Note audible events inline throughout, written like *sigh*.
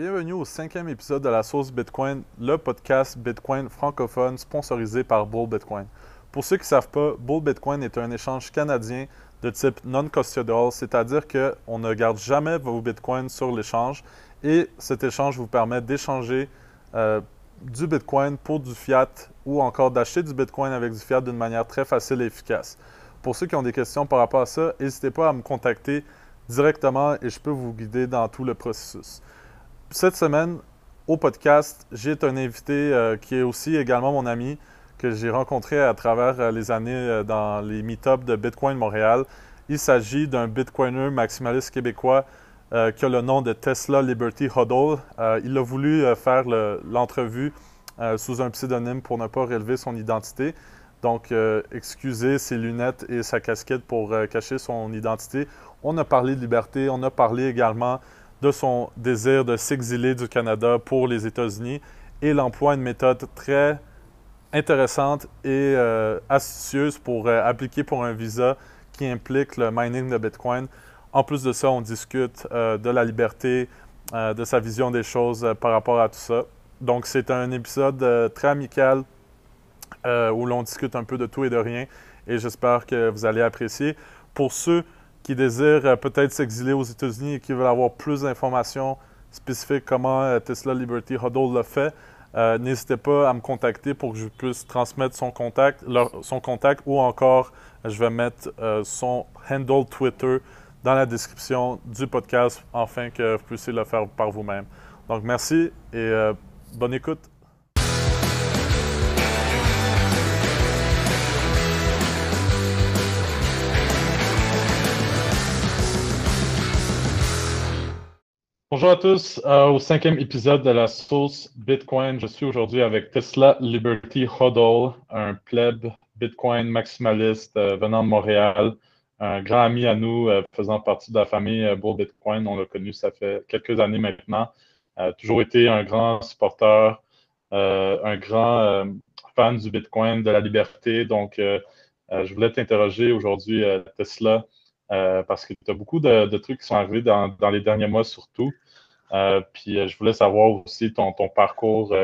Bienvenue au cinquième épisode de la sauce Bitcoin, le podcast Bitcoin francophone sponsorisé par Bull Bitcoin. Pour ceux qui ne savent pas, Bull Bitcoin est un échange canadien de type non-custodial, c'est-à-dire qu'on ne garde jamais vos bitcoins sur l'échange et cet échange vous permet d'échanger euh, du bitcoin pour du fiat ou encore d'acheter du bitcoin avec du fiat d'une manière très facile et efficace. Pour ceux qui ont des questions par rapport à ça, n'hésitez pas à me contacter directement et je peux vous guider dans tout le processus. Cette semaine, au podcast, j'ai un invité euh, qui est aussi également mon ami, que j'ai rencontré à travers euh, les années euh, dans les meet-ups de Bitcoin Montréal. Il s'agit d'un Bitcoiner maximaliste québécois qui a le nom de Tesla Liberty Huddle. il a voulu faire l'entrevue sous un pseudonyme pour ne pas relever son identité. Donc, excusez ses lunettes et sa casquette pour cacher son identité. On a parlé de liberté, on a parlé également de son désir de s'exiler du Canada pour les États-Unis et l'emploi d'une méthode très intéressante et euh, astucieuse pour euh, appliquer pour un visa qui implique le mining de Bitcoin. En plus de ça, on discute euh, de la liberté, de sa vision des choses par rapport à tout ça. Donc, c'est un épisode très amical où l'on discute un peu de tout et de rien et j'espère que vous allez apprécier. Pour ceux qui désirent euh, peut-être s'exiler aux États-Unis et qui veulent avoir plus d'informations spécifiques comment euh, Tesla Liberty Huddle le fait, euh, n'hésitez pas à me contacter pour que je puisse transmettre son contact, son contact ou encore je vais mettre son handle Twitter dans la description du podcast afin que vous puissiez le faire par vous-même. Donc merci et bonne écoute. Bonjour à tous, euh, au cinquième épisode de la sauce Bitcoin. Je suis aujourd'hui avec Tesla Liberty Huddle, un pleb Bitcoin maximaliste euh, venant de Montréal, un grand ami à nous euh, faisant partie de la famille Bull Bitcoin. On l'a connu, ça fait quelques années maintenant. toujours été un grand supporter, un grand fan du Bitcoin, de la liberté. Donc, je voulais t'interroger aujourd'hui, Tesla. Parce que tu as beaucoup de, trucs qui sont arrivés dans, les derniers mois surtout. Euh, puis euh, je voulais savoir aussi ton, parcours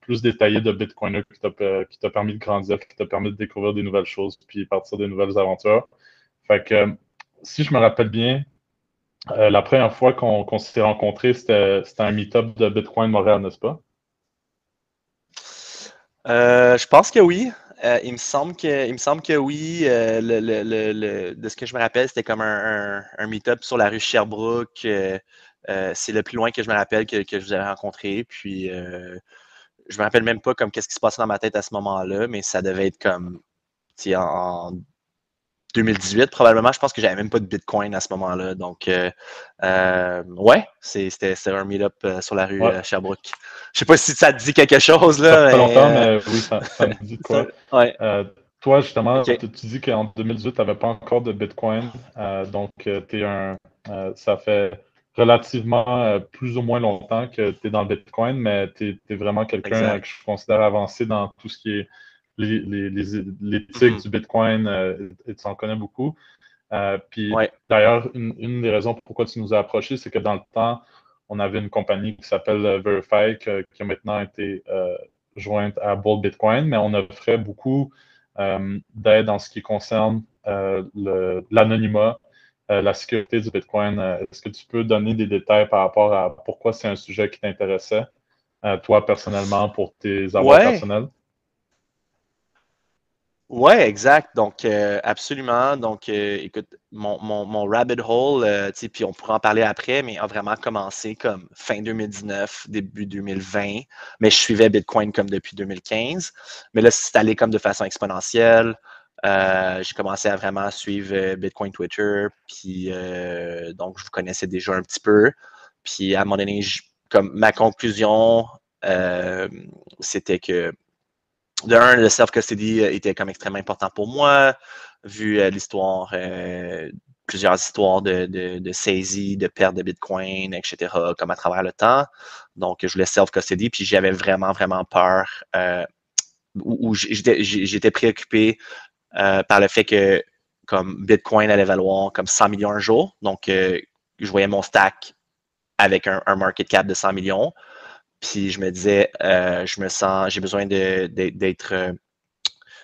plus détaillé de Bitcoiner qui t'a permis de grandir, qui t'a permis de découvrir des nouvelles choses, puis partir des nouvelles aventures. Fait que si je me rappelle bien, la première fois qu'on s'est rencontrés, c'était un meet-up de Bitcoin Montréal, n'est-ce pas? je pense que oui. Euh, il, me semble que, il me semble que oui. Euh, le, de ce que je me rappelle, c'était comme un, un, meet-up sur la rue Sherbrooke. Euh, c'est le plus loin que je me rappelle que, je vous avais rencontré. Puis, je me rappelle même pas comme qu'est-ce qui se passait dans ma tête à ce moment-là, mais ça devait être comme en, en 2018 probablement. Je pense que j'avais même pas de Bitcoin à ce moment-là. Donc, euh, euh ouais, c'était un meet-up euh, sur la rue euh, Sherbrooke. Je sais pas si ça te dit quelque chose. Là, ça fait longtemps, mais oui, ça, me dit quoi. *laughs* toi, justement, tu, dis qu'en 2018, tu n'avais pas encore de Bitcoin. donc, es un, ça fait relativement plus ou moins longtemps que tu es dans le Bitcoin, mais tu es, vraiment quelqu'un que je considère avancé dans tout ce qui est l'éthique les, mm-hmm. du Bitcoin, euh, tu en connais beaucoup. Euh, puis d'ailleurs, une, des raisons pourquoi tu nous as approchés, c'est que dans le temps, on avait une compagnie qui s'appelle euh, Verify, qui a maintenant été jointe à Bull Bitcoin, mais on offrait beaucoup d'aide en ce qui concerne l'anonymat, la sécurité du Bitcoin. Est-ce que tu peux donner des détails par rapport à pourquoi c'est un sujet qui t'intéressait, toi personnellement, pour tes avoirs personnels? Oui, exact. Donc, euh, absolument. Donc, euh, écoute, mon, mon, rabbit hole, euh, puis on pourra en parler après, mais a vraiment commencé comme fin 2019, début 2020. Mais je suivais Bitcoin comme depuis 2015. Mais là, c'est allé comme de façon exponentielle. J'ai commencé à vraiment suivre Bitcoin Twitter. Puis, donc, je vous connaissais déjà un petit peu. Puis, à un moment donné, ma conclusion, c'était que de un, le self-custody euh, était comme extrêmement important pour moi, vu euh, l'histoire, euh, plusieurs histoires de, de, saisie, de perte de Bitcoin, etc., comme à travers le temps. Donc, je voulais self-custody, puis j'avais vraiment, vraiment peur, ou, j'étais préoccupé par le fait que comme Bitcoin allait valoir comme 100 millions un jour. Donc, je voyais mon stack avec un, market cap de 100 millions. Puis je me disais, euh, je me sens, j'ai besoin d'être, euh,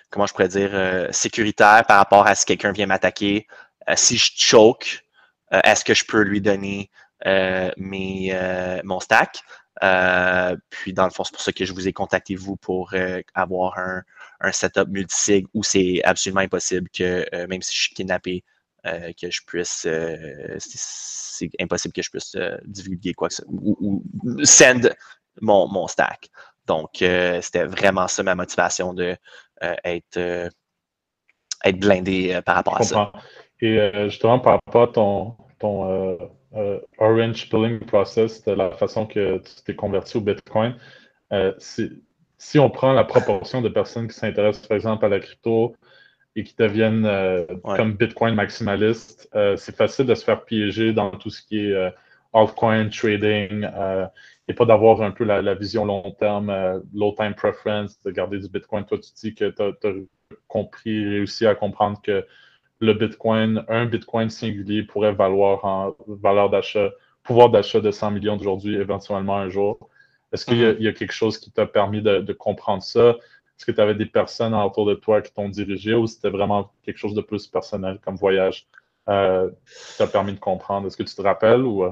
comment je pourrais dire, euh, sécuritaire par rapport à si quelqu'un vient m'attaquer. si je choke, est-ce que je peux lui donner mes, mon stack? Puis dans le fond, c'est pour ça que je vous ai contacté vous pour avoir un, un setup multisig où c'est absolument impossible que, même si je suis kidnappé, euh, que je puisse. Euh, c'est impossible que je puisse euh, divulguer quoi que ce ou, ou send mon, mon, stack. Donc, c'était vraiment ça ma motivation de être, être blindé par rapport à ça. Et justement, par rapport à ton, ton Orange Billing Process, de la façon que tu t'es converti au Bitcoin, si on prend la proportion de personnes qui s'intéressent, par exemple, à la crypto, et qui deviennent euh, comme Bitcoin maximaliste, euh, c'est facile de se faire piéger dans tout ce qui est euh, altcoin trading et pas d'avoir un peu la, vision long terme, low time preference, de garder du Bitcoin. Toi, tu dis que tu as, compris, réussi à comprendre que le Bitcoin, un Bitcoin singulier pourrait valoir en valeur d'achat, pouvoir d'achat de 100 millions d'aujourd'hui, éventuellement un jour. Est-ce qu'il y, a mm-hmm. quelque chose qui t'a permis de comprendre ça? Est-ce que tu avais des personnes autour de toi qui t'ont dirigé ou c'était vraiment quelque chose de plus personnel comme voyage euh, qui t'a permis de comprendre? Est-ce que tu te rappelles ou. Oui,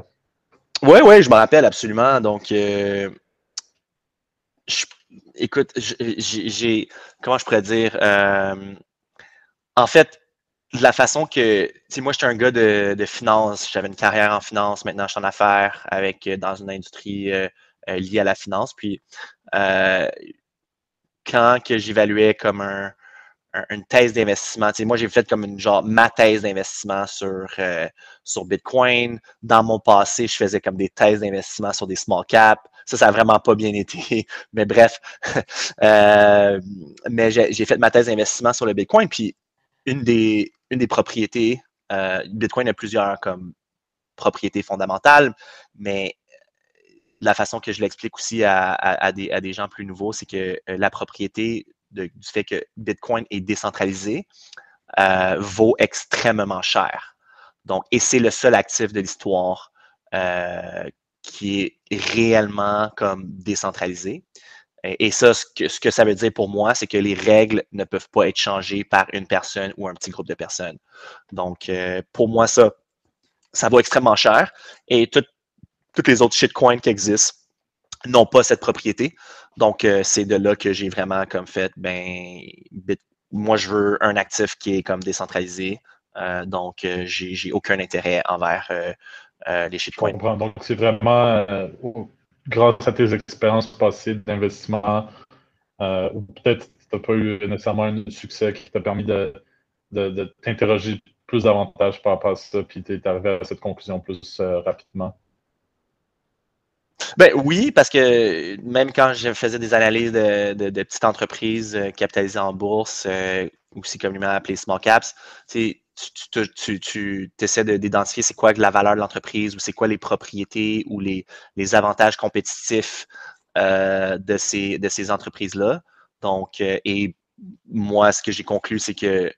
euh? oui, je me rappelle absolument. Donc, euh, écoute, j'ai. Comment je pourrais dire? en fait, la façon que. Tu moi, j'étais un gars de, de finance. J'avais une carrière en finance. Maintenant, je suis en affaires avec, dans une industrie liée à la finance. Puis, quand que j'évaluais comme un, une thèse d'investissement. moi, j'ai fait comme une genre ma thèse d'investissement sur, euh, sur Bitcoin. Dans mon passé, je faisais comme des thèses d'investissement sur des small caps. Ça, ça n'a vraiment pas bien été. *laughs* Mais bref. *laughs* Euh, mais j'ai fait ma thèse d'investissement sur le Bitcoin. Puis une des, propriétés, euh, Bitcoin a plusieurs comme propriétés fondamentales, mais la façon que je l'explique aussi à, des, gens plus nouveaux, c'est que euh, la propriété du fait que Bitcoin est décentralisé euh, vaut extrêmement cher. Donc, et c'est le seul actif de l'histoire euh, qui est réellement comme décentralisé. Et, ça, ce que, ça veut dire pour moi, c'est que les règles ne peuvent pas être changées par une personne ou un petit groupe de personnes. Donc, pour moi, ça, ça vaut extrêmement cher. Et tout, toutes les autres shitcoins qui existent n'ont pas cette propriété. Donc, euh, c'est de là que j'ai vraiment comme fait, ben, moi, je veux un actif qui est comme décentralisé. Euh, donc, euh, j'ai aucun intérêt envers les shitcoins. Donc, c'est vraiment grâce à tes expériences passées d'investissement, ou peut-être tu n'as pas eu nécessairement un succès qui t'a permis de, de t'interroger plus davantage par rapport à ça, puis tu es arrivé à cette conclusion plus rapidement? Ben oui, parce que même quand je faisais des analyses de, petites entreprises euh, capitalisées en bourse, euh, aussi communément appelées small caps, tu, tu, tu, essaies d'identifier c'est quoi la valeur de l'entreprise ou c'est quoi les propriétés ou les, avantages compétitifs euh, de ces, de ces entreprises-là. Donc, et moi, ce que j'ai conclu, c'est que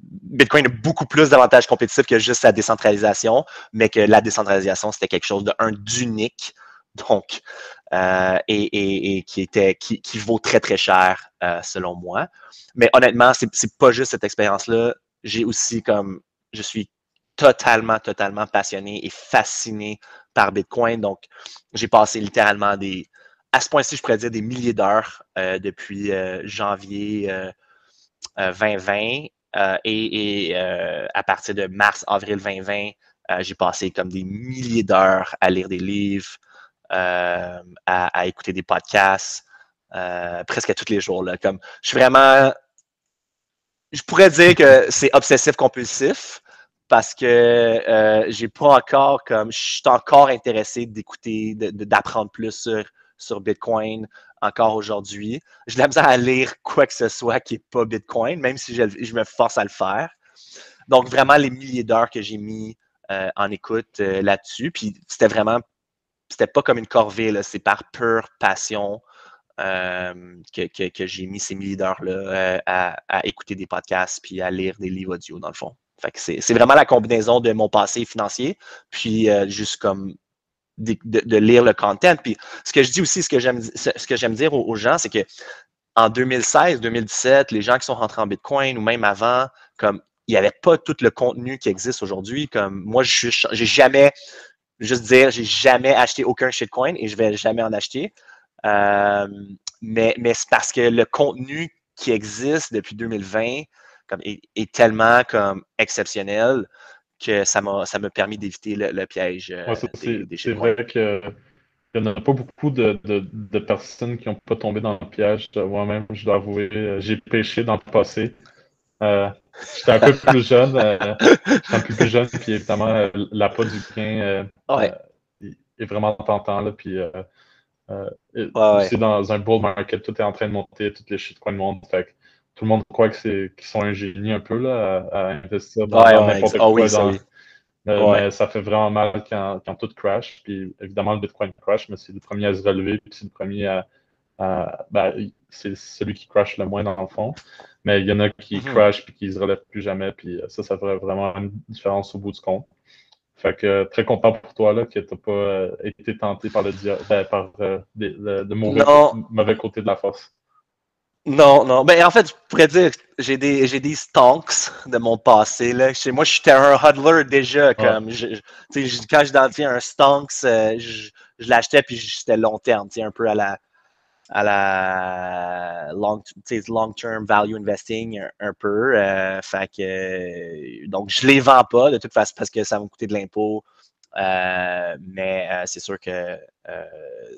Bitcoin a beaucoup plus d'avantages compétitifs que juste sa décentralisation, mais que la décentralisation, c'était quelque chose d'unique donc, euh, et, qui, était, qui, vaut très, très cher, euh, selon moi. Mais honnêtement, c'est, n'est pas juste cette expérience-là. J'ai aussi comme, je suis totalement, totalement passionné et fasciné par Bitcoin. Donc, j'ai passé littéralement des, à ce point-ci, je pourrais dire des milliers d'heures euh, depuis janvier 2020 et, à partir de mars, avril 2020, j'ai passé comme des milliers d'heures à lire des livres, euh, à, écouter des podcasts euh, presque tous les jours. Comme, je suis vraiment. Je pourrais dire que c'est obsessif compulsif parce que euh, j'ai pas encore comme je suis encore intéressé d'écouter, d'apprendre plus sur, sur Bitcoin encore aujourd'hui. La misère à lire quoi que ce soit qui n'est pas Bitcoin, même si je, je, me force à le faire. Donc, vraiment, les milliers d'heures que j'ai mis en écoute là-dessus. Puis c'était vraiment c'était pas comme une corvée, c'est par pure passion euh, que, j'ai mis ces d'heures-là euh, à, écouter des podcasts puis à lire des livres audio, dans le fond. c'est vraiment la combinaison de mon passé financier, puis euh, juste comme de, lire le content. Puis ce que je dis aussi, ce que j'aime, dire aux, gens, c'est que en 2016, 2017, les gens qui sont rentrés en Bitcoin ou même avant, comme il n'y avait pas tout le contenu qui existe aujourd'hui. Comme moi, je j'ai jamais, juste dire, j'ai jamais acheté aucun shitcoin et je vais jamais en acheter. Euh, mais, mais c'est parce que le contenu qui existe depuis 2020 comme, est, tellement comme exceptionnel que ça m'a ça m'a permis d'éviter le, piège euh, C'est vrai qu'il n'y en a pas beaucoup de, de, personnes qui n'ont pas tombé dans le piège. Moi-même, je dois avouer, euh, j'ai pêché dans le passé. Euh, j'étais un peu *laughs* plus jeune. j'étais un peu plus jeune, puis évidemment, l'appât du gain est vraiment tentant. Là, puis, c'est dans un bull market, tout est en train de monter, toutes les shitcoins montent. Fait tout le monde croit qu'ils sont un génie un peu là, à, investir dans, n'importe ah quoi. ça, mais, ça fait vraiment mal quand, quand, tout crash. Puis évidemment, le Bitcoin crash, mais c'est le premier à se relever, puis c'est le premier à. ben, c'est celui qui crash le moins dans le fond. Mais il y en a qui mm-hmm. crash puis qui ne se relèvent plus jamais. Puis ça, ça ferait vraiment une différence au bout du compte. Fait que très content pour toi là, que tu n'as pas euh, été tenté par le, ben, par, euh, de, mauvais, mauvais côté de la force. Non, non. Ben, en fait, je pourrais dire j'ai des, j'ai des stonks de mon passé. Là. Chez moi, j'étais un hodler déjà. Comme, je, quand j'identifiais un stonks, euh, je, je l'achetais puis c'était long terme, un peu à la, à la long, long term value investing un, peu. Euh, fait que, donc, je les vends pas de toute façon parce que ça va me coûter de l'impôt. Euh, mais c'est sûr que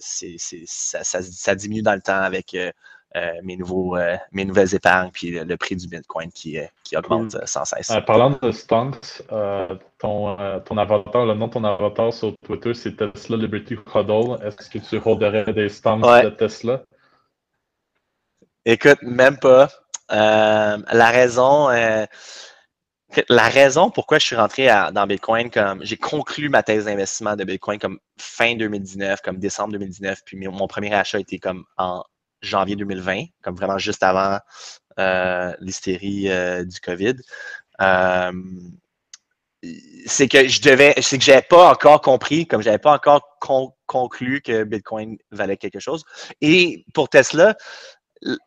ça, ça, diminue dans le temps avec euh, mes, nouveaux, euh, mes nouvelles épargnes, puis le, prix du Bitcoin qui, euh, qui augmente sans cesse. parlant de stonks, ton, ton avatar, le nom de ton avatar sur Twitter, c'est Tesla Liberty Huddle. Est-ce que tu holderais des stonks de Tesla? Écoute, même pas. la raison. La raison pourquoi je suis rentré dans Bitcoin, comme j'ai conclu ma thèse d'investissement de Bitcoin comme fin 2019, comme décembre 2019, puis mon premier achat était comme en janvier 2020, comme vraiment juste avant euh, l'hystérie euh, du COVID. Euh, c'est que je devais, c'est que j'avais pas encore compris, comme j'avais pas encore conclu que Bitcoin valait quelque chose. Et pour Tesla,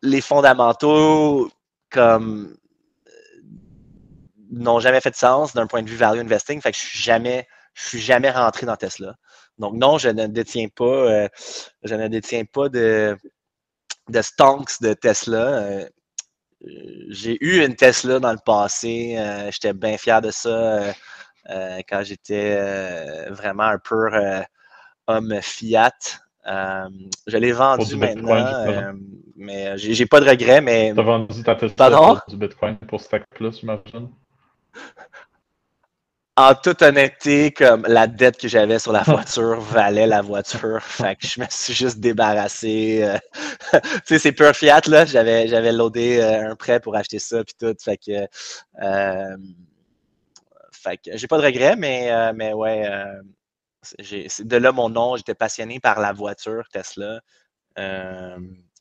les fondamentaux comme n'ont jamais fait de sens d'un point de vue value investing. Fait que je suis jamais, je suis jamais rentré dans Tesla. Donc non, je ne détiens pas, je ne détiens pas de, de stonks de Tesla. Euh, j'ai eu une Tesla dans le passé. Euh, j'étais bien fier de ça euh, quand j'étais vraiment un pur homme Fiat. je l'ai vendu maintenant, mais j'ai pas de regrets. Mais... Tu as vendu ta Tesla pour du Bitcoin pour Stack Plus, j'imagine? En toute honnêteté, comme la dette que j'avais sur la voiture valait la voiture. Fait que je me suis juste débarrassé. Euh, *laughs* tu sais, c'est pur Fiat, là. J'avais, j'avais loadé euh, un prêt pour acheter ça puis tout. Fait que, euh, fait que j'ai pas de regrets, mais, mais ouais, j'ai, de là mon nom. J'étais passionné par la voiture Tesla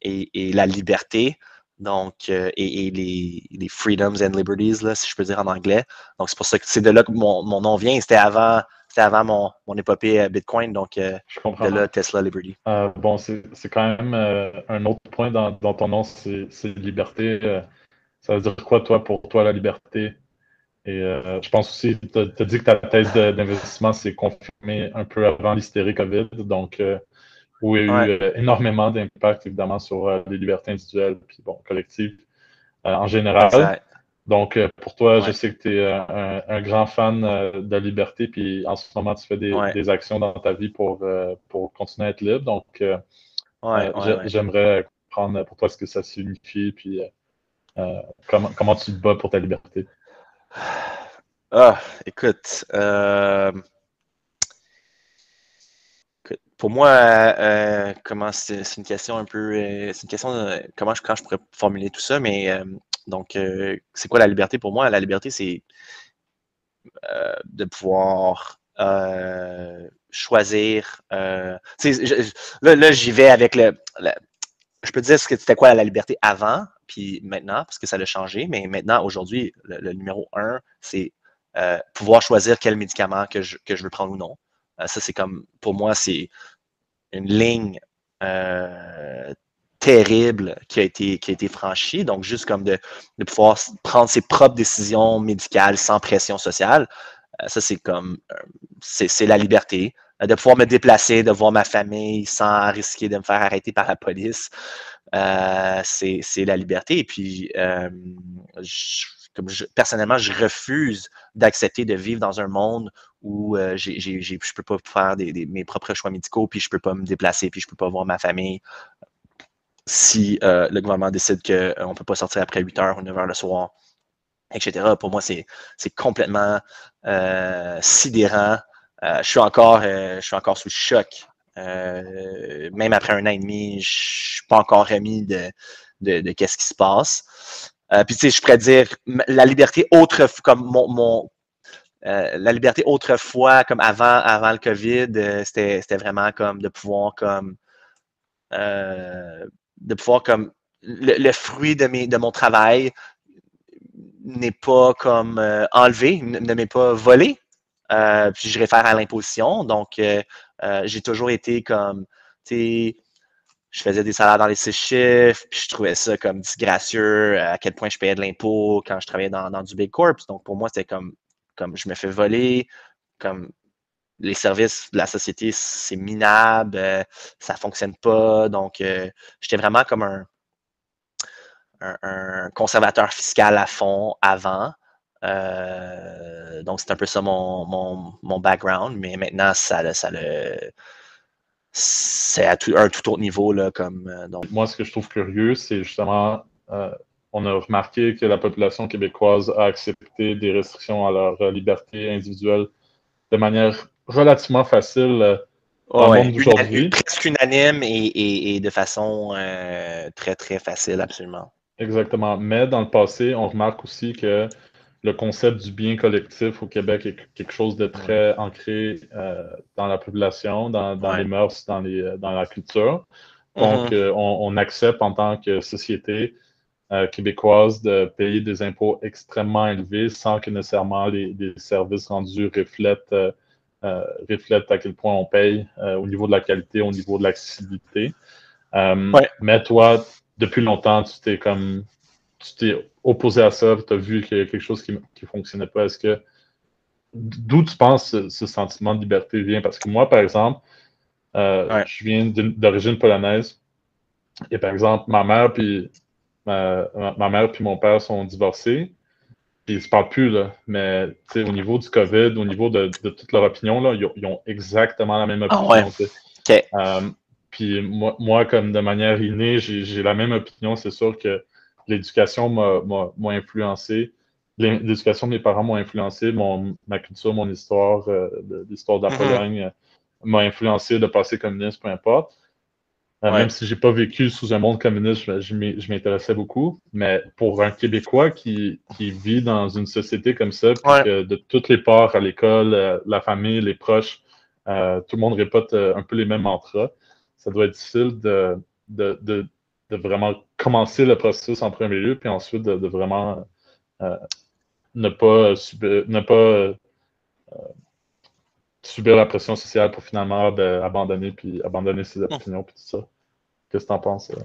et, et la liberté. Donc, euh, et, les, freedoms and liberties, là, si je peux dire en anglais. Donc, c'est pour ça que c'est de là que mon, nom vient. C'était avant, avant mon, mon épopée euh, Bitcoin, donc euh, de là Tesla Liberty. bon, c'est quand même un autre point dans, ton nom, c'est liberté. ça veut dire quoi, toi, pour toi, la liberté? Et je pense aussi, tu as, dit que ta thèse d'investissement s'est confirmée un peu avant l'hystérie COVID. Donc, où il y a eu euh, énormément d'impact, évidemment, sur euh, les libertés individuelles puis bon, collectives euh, en général. Donc, pour toi, je sais que tu es un, grand fan de la liberté, puis en ce moment, tu fais des, actions dans ta vie pour, pour continuer à être libre. Donc, j'aimerais comprendre pour toi ce que ça signifie, puis comment, comment tu te bats pour ta liberté. Ah, écoute, pour moi, euh, comment c'est une question un peu, euh, c'est une question de comment je, quand je pourrais formuler tout ça, mais euh, donc c'est quoi la liberté pour moi? La liberté, c'est de pouvoir choisir. là, j'y vais avec le, Je peux dire ce que c'était quoi la liberté avant, puis maintenant, parce que ça a changé, mais maintenant, aujourd'hui, le, numéro un, c'est pouvoir choisir quel médicament que je, que je veux prendre ou non. ça, c'est comme, pour moi, c'est une ligne terrible qui a été, franchie. Donc, juste comme de, pouvoir prendre ses propres décisions médicales sans pression sociale, ça, c'est comme, c'est la liberté. De pouvoir me déplacer, de voir ma famille sans risquer de me faire arrêter par la police. Euh, c'est la liberté. Et puis, euh, personnellement, je refuse d'accepter de vivre dans un monde où euh, je ne peux pas faire mes propres choix médicaux, puis je ne peux pas me déplacer, puis je ne peux pas voir ma famille si le gouvernement décide qu'on ne peut pas sortir après 8 heures ou 9 heures le soir, etc. Pour moi, c'est complètement sidérant. je, suis encore, je suis encore sous choc euh, même après un an et demi, je suis pas encore remis de, de, qu'est-ce qui se passe. Euh, puis tu sais, je pourrais dire la liberté autre comme mon, mon euh, la liberté autrefois, comme avant, avant le COVID, c'était vraiment comme de pouvoir comme de pouvoir comme le, fruit de, mes, de mon travail n'est pas comme enlevé, ne m'est pas volé. puis je réfère à l'imposition. Donc, euh, j'ai toujours été comme, tu sais, je faisais des salaires dans les six chiffres, puis je trouvais ça comme disgracieux, à quel point je payais de l'impôt quand je travaillais dans, du Big Corp. Donc, pour moi, c'était comme, comme je me fais voler, comme les services de la société, c'est minable, euh, ça fonctionne pas. Donc, euh, j'étais vraiment comme un, conservateur fiscal à fond avant. Euh, donc, c'est un peu ça mon, background, mais maintenant, ça, ça le. C'est à un tout autre niveau. Là, comme, euh. Moi, ce que je trouve curieux, c'est justement, on a remarqué que la population québécoise a accepté des restrictions à leur liberté individuelle de manière relativement facile dans le monde d'aujourd'hui. Presque unanime et, et, de façon très, très facile, absolument. Exactement. Mais dans le passé, on remarque aussi que le concept du bien collectif au Québec est quelque chose de très ancré euh, dans la population, dans, les mœurs, dans, les, euh, dans la culture. Donc, mm-hmm. euh, on, accepte en tant que société québécoise de payer des impôts extrêmement élevés sans que nécessairement les, services rendus reflètent, reflètent, à quel point on paye au niveau de la qualité, au niveau de l'accessibilité. Mais toi, depuis longtemps, tu t'es comme tu t'es opposé à ça, tu as vu qu'il y a quelque chose qui ne fonctionnait pas. Est-ce que d'où tu penses ce, ce, sentiment de liberté vient? Parce que moi, par exemple, euh, je viens d'origine polonaise. Et par exemple, ma mère puis ma, mère puis mon père sont divorcés. Puis ils se parlent plus, là. Mais au niveau du COVID, au niveau de, toute leur opinion, là, ils, ont exactement la même ah opinion. Euh, puis moi, moi, comme de manière innée, j'ai la même opinion. C'est sûr que l'éducation m'a influencé. L'éducation de mes parents m'a influencé, mon, ma culture, mon histoire, euh, l'histoire de la mm-hmm. Pologne euh, m'a influencé de passer communiste, peu importe. Euh, même si je n'ai pas vécu sous un monde communiste, je, m'intéressais beaucoup. Mais pour un Québécois qui, vit dans une société comme ça, de toutes les parts à l'école, la famille, les proches, tout le monde répète un peu les mêmes mantras, ça doit être difficile de, de de vraiment commencer le processus en premier lieu, puis ensuite de, vraiment euh, ne pas, subir, ne pas euh, subir la pression sociale pour finalement ben, abandonner, puis abandonner ses hmm. opinions, puis tout ça. Qu'est-ce que tu en penses? Euh?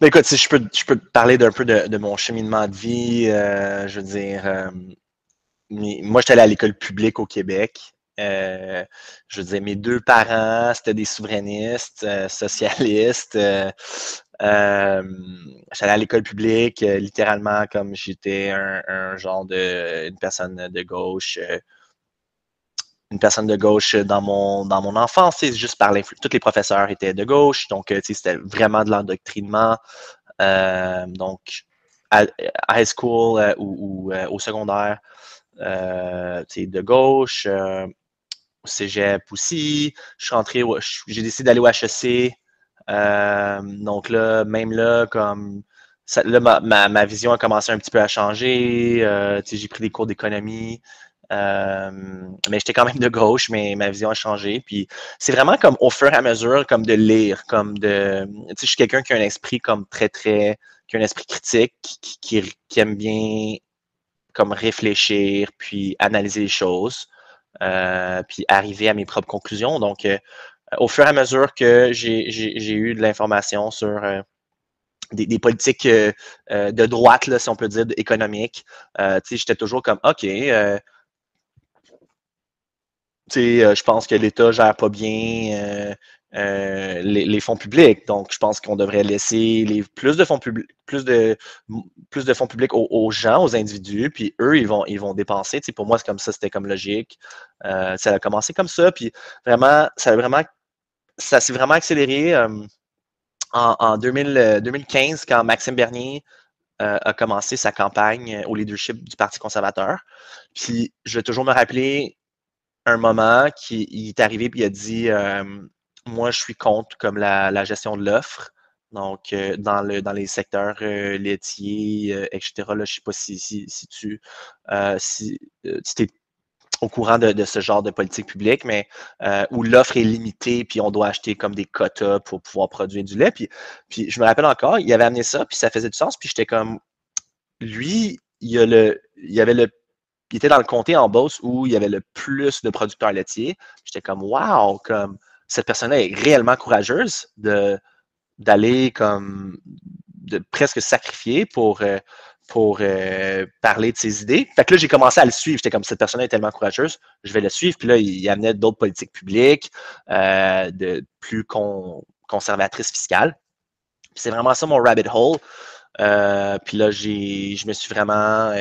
Ben écoute, si je peux, je peux te parler d'un peu de, mon cheminement de vie, je veux dire, moi j'étais allé à l'école publique au Québec. Euh, je veux dire, mes deux parents, c'était des souverainistes, euh, socialistes. Euh, j'allais à l'école publique, littéralement comme j'étais un, genre de une personne de gauche. Une personne de gauche dans mon, dans mon enfance, c'est juste par l'influence. Tous les professeurs étaient de gauche, donc c'était vraiment de l'endoctrinement. donc, à, high school ou, au secondaire, de gauche cégep aussi. Je suis rentré, j'ai décidé d'aller au HEC. Euh, donc là, même là, comme là, ma, vision a commencé un petit peu à changer. Euh, j'ai pris des cours d'économie. Euh, mais j'étais quand même de gauche, mais ma vision a changé. Puis c'est vraiment comme au fur et à mesure, comme de lire, comme de. je suis quelqu'un qui a un esprit comme très, très. qui a un esprit critique, qui, qui aime bien comme réfléchir, puis analyser les choses. puis arriver à mes propres conclusions. Donc, au fur et à mesure que j'ai eu de l'information sur des, politiques de droite, là, si on peut dire, économiques, j'étais toujours comme, OK, je pense que l'État gère pas bien euh, les, fonds publics. Donc, je pense qu'on devrait laisser plus de fonds publics, plus de, plus de fonds publics aux, gens, aux individus, puis eux, ils vont, ils vont dépenser. pour moi, c'est comme ça, c'était comme logique. Euh, ça a commencé comme ça, puis vraiment, ça a vraiment, ça s'est vraiment accéléré euh, en, 2015 quand Maxime Bernier a commencé sa campagne au leadership du Parti conservateur. Puis, je vais toujours me rappeler un moment qui il est arrivé puis il a dit moi, je suis contre comme la, gestion de l'offre. Donc, euh, dans, le, dans les secteurs euh, laitiers, euh, etc., là, je ne sais pas si, si, tu si, es au courant de, ce genre de politique publique, mais où l'offre est limitée, puis on doit acheter comme des quotas pour pouvoir produire du lait. Puis, puis je me rappelle encore, il avait amené ça, puis ça faisait du sens, puis j'étais comme, lui, il, a le, il avait le il était dans le comté en Beauce où il y avait le plus de producteurs laitiers. J'étais comme, wow, comme, cette personne-là est réellement courageuse d'aller comme de presque sacrifier pour euh, pour euh, parler de ses idées. Fait que là, j'ai commencé à le suivre. J'étais comme cette personne est tellement courageuse, je vais le suivre. Puis là, il, amenait d'autres politiques publiques, euh, de plus conservatrices fiscales. C'est vraiment ça mon rabbit hole. Puis là, je me suis vraiment.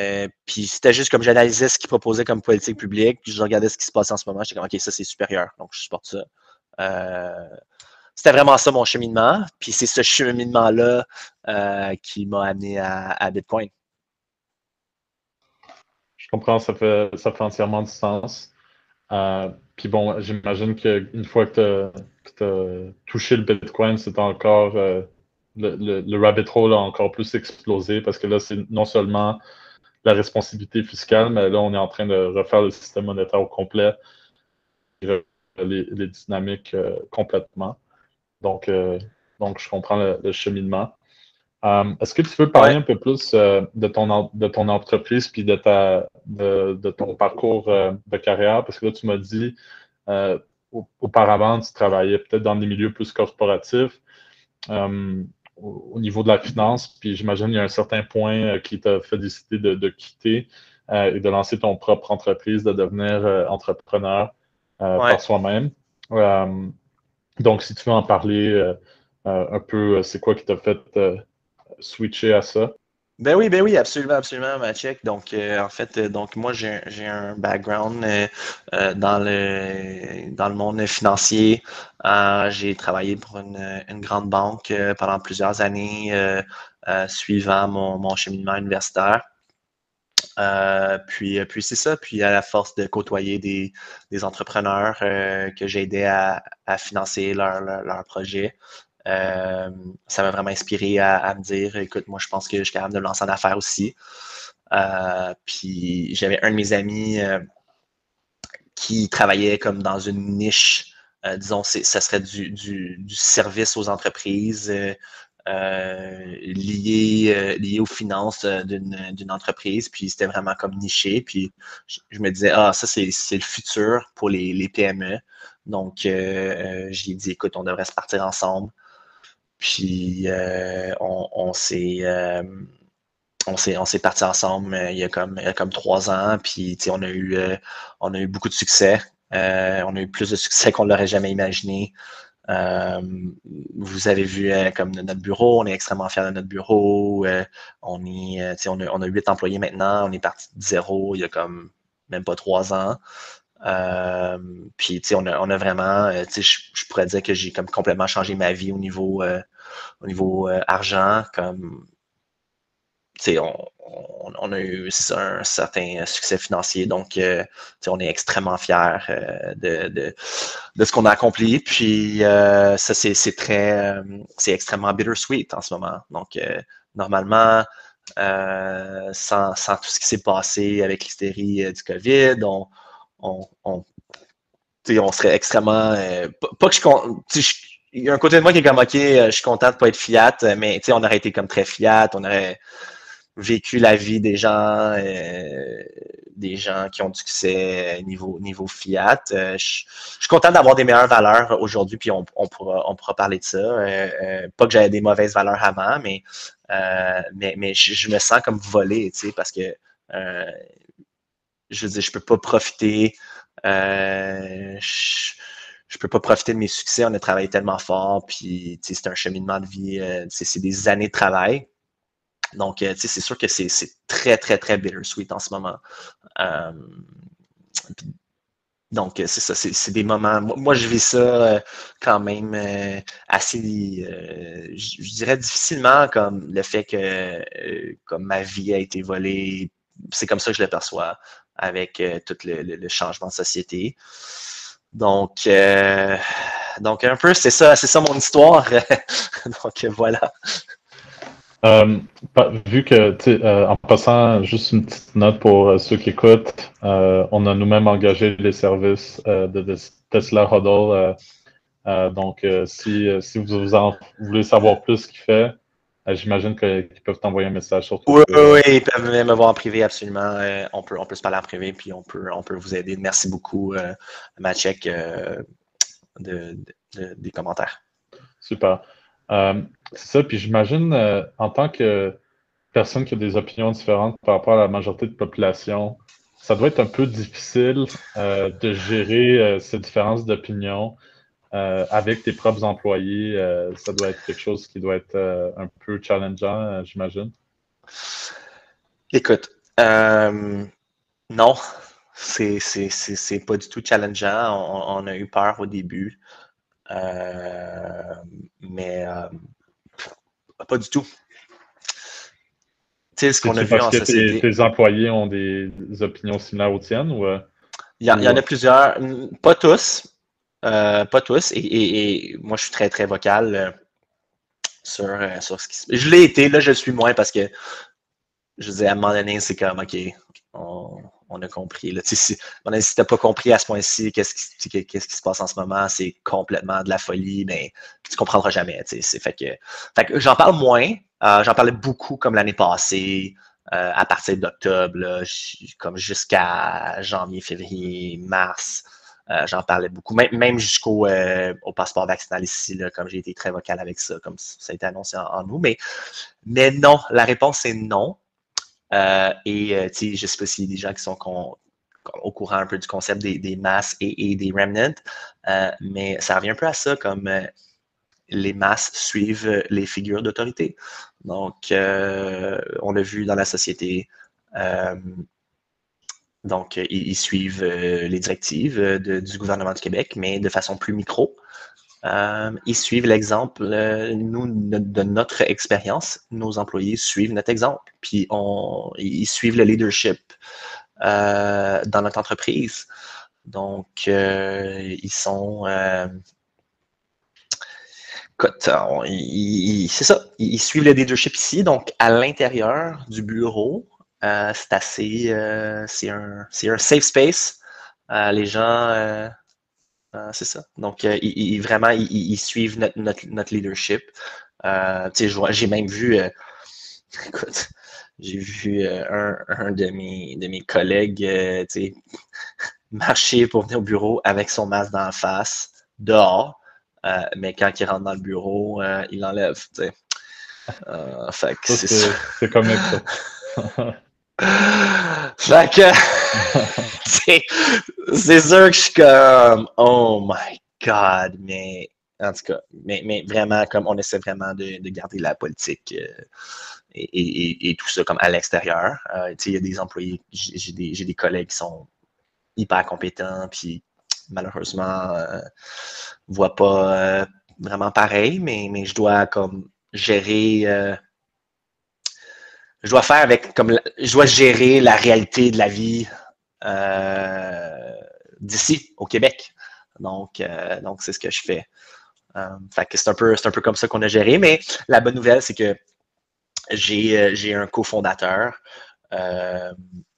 puis c'était juste comme j'analysais ce qu'il proposait comme politique publique, puis je regardais ce qui se passe en ce moment. J'étais comme, OK, ça c'est supérieur. Donc, je supporte ça. Euh, c'était vraiment ça mon cheminement. Puis c'est ce cheminement-là euh, qui m'a amené à, Bitcoin. Je comprends, ça fait, ça fait entièrement du sens. Euh, puis bon, j'imagine qu'une fois que tu as, touché le Bitcoin, c'est encore le, le, rabbit hole a encore plus explosé parce que là, c'est non seulement la responsabilité fiscale, mais là, on est en train de refaire le système monétaire au complet les, dynamiques euh, complètement. Donc, euh, donc, je comprends le, cheminement. Euh, est-ce que tu peux parler un peu plus de, ton, de ton entreprise puis de, ta, de, ton parcours de carrière? Parce que là, tu m'as dit auparavant, tu travaillais peut-être dans des milieux plus corporatifs au, niveau de la finance, puis j'imagine qu'il y a un certain point qui t'a fait décider de, quitter et de lancer ton propre entreprise, de devenir entrepreneur. Euh, par soi-même. Euh, donc, si tu veux en parler euh, un peu, c'est quoi qui t'a fait switcher à ça? Ben oui, ben oui, absolument, absolument, Machek. Donc, en fait, donc moi, j'ai un background dans le dans le monde financier. j'ai travaillé pour une, grande banque pendant plusieurs années, suivant mon, mon cheminement universitaire. Euh, puis, euh, puis c'est ça. Puis à la force de côtoyer des, entrepreneurs euh, que j'ai aidé à, financer leur, leur, projet, ça m'a vraiment inspiré à, me dire, écoute, moi je pense que je suis capable de me lancer en affaires aussi. puis j'avais un de mes amis qui travaillait comme dans une niche, disons, ça serait du, service aux entreprises. Euh, lié, euh, aux finances euh, d'une entreprise. Puis c'était vraiment comme niché. Puis je, me disais, ah, ça, c'est le futur pour les PME. Donc, j'ai dit, écoute, on devrait se partir ensemble. Puis on, on s'est s'est parti ensemble il y a comme il y a comme trois ans puis on a eu beaucoup de succès on a eu plus de succès qu'on l'aurait jamais imaginé euh, vous avez vu euh, comme notre bureau, on est extrêmement fiers de notre bureau. Euh, on, a, on a huit employés maintenant, on est parti de zéro il y a comme même pas trois ans. Puis on a, on a vraiment, je, je pourrais dire que j'ai comme complètement changé ma vie au niveau, au niveau argent. Comme on, a eu un certain succès financier, donc euh, on est extrêmement fiers euh, de, ce qu'on a accompli. Puis euh, ça, c'est très, c'est extrêmement bittersweet en ce moment. Donc normalement, sans, tout ce qui s'est passé avec l'hystérie du COVID, on, on, serait extrêmement. pas que je, il y a un côté de moi qui est comme OK, je suis content de pas être fiat, mais on aurait été comme très fiat, on aurait vécu la vie des gens, euh, des gens qui ont du succès niveau, niveau Fiat. je, suis content d'avoir des meilleures valeurs aujourd'hui, puis on, pourra, on pourra parler de ça. pas que j'avais des mauvaises valeurs avant, mais, mais, mais je, me sens comme volé, tu sais, parce que je veux dire, je peux pas profiter. Je, je peux pas profiter de mes succès. On a travaillé tellement fort, puis c'est un cheminement de vie, euh, c'est des années de travail. Donc, euh, c'est sûr que c'est très, très, très bittersweet en ce moment. Euh, donc, c'est ça, c'est des moments. Moi, je vis ça quand même assez, je dirais difficilement, comme le fait que comme ma vie a été volée. C'est comme ça que je le perçois avec tout le changement de société. Donc, euh, donc un peu, c'est ça, c'est ça mon histoire. *laughs* donc voilà. Euh, vu que, euh, en passant, juste une petite note pour ceux qui écoutent, on a nous-mêmes engagé les services de, Tesla Huddle. donc, si, si vous, en, voulez savoir plus ce qu'il fait, euh, j'imagine qu'ils peuvent t'envoyer un message sur Oui, oui, ils peuvent me voir en privé, absolument. Euh, on, peut, on peut se parler en privé, puis on peut, on peut vous aider. Merci beaucoup, euh, Machek, de, des commentaires. Super. c'est ça, puis j'imagine, en tant que personne qui a des opinions différentes par rapport à la majorité de la population, ça doit être un peu difficile de gérer ces différences d'opinion. Euh, avec tes propres employés, euh, ça doit être quelque chose qui doit être euh, un peu challengeant, j'imagine. Écoute, non, c'est pas du tout challengeant. On, a eu peur au début, mais pas du tout. Tu sais, ce qu'on a vu en société. Tes, tes, employés ont des, opinions similaires aux tiennes ou. Il y, en a plusieurs, pas tous, euh, pas tous. Et, moi, je suis très, très vocal euh, sur, euh, sur ce qui se Je l'ai été, là, je le suis moins parce que, je disais, à un moment donné, c'est comme, OK, on, a compris. Là. Si, si tu n'as pas compris à ce point-ci qu'est-ce qui, qui se passe en ce moment, c'est complètement de la folie, mais tu ne comprendras jamais. Fait que, fait que j'en parle moins. j'en parlais beaucoup comme l'année passée. à partir d'octobre, comme jusqu'à janvier, février, mars. Euh, j'en parlais beaucoup, même, jusqu'au euh, passeport vaccinal ici, comme j'ai été très vocal avec ça, comme ça a été annoncé en, nous. Mais, non, la réponse est non. Euh, et je ne sais pas s'il y a des gens qui sont au courant un peu du concept des masses et, des remnants, mais ça revient un peu à ça, comme les masses suivent les figures d'autorité. Donc, on l'a vu dans la société. Donc, euh, ils, suivent euh, les directives euh, du gouvernement du Québec, mais de façon plus micro. ils suivent l'exemple, de notre expérience, nos employés suivent notre exemple, puis ils suivent le leadership dans notre entreprise. Donc, ils sont. c'est ça, ils suivent le leadership ici. Donc, à l'intérieur du bureau, c'est assez. Euh, c'est un, un, safe space. Euh, les gens. c'est ça. Donc, ils, vraiment, ils, suivent notre, notre, leadership. j'ai même vu. *laughs* écoute, j'ai vu un, un, de, mes, de mes collègues *laughs* marcher pour venir au bureau avec son masque dans la face, dehors. mais quand il rentre dans le bureau, il l'enlève. c'est comme ça. *laughs* *laughs* fait que *laughs* c'est sûr que je suis comme oh my god, mais en tout cas, mais, mais vraiment, comme on essaie vraiment de, de garder la politique euh, et, et, et, tout ça comme à l'extérieur. Euh, il y a des employés, j'ai des, des, collègues qui sont hyper compétents, puis malheureusement, euh, voient pas euh, vraiment pareil, mais, mais je dois comme gérer je dois faire avec comme je dois gérer la réalité de la vie euh, d'ici au Québec. Donc, euh, donc c'est ce que je fais. Euh, c'est un peu c'est un peu comme ça qu'on a géré. Mais la bonne nouvelle, c'est que j'ai un cofondateur.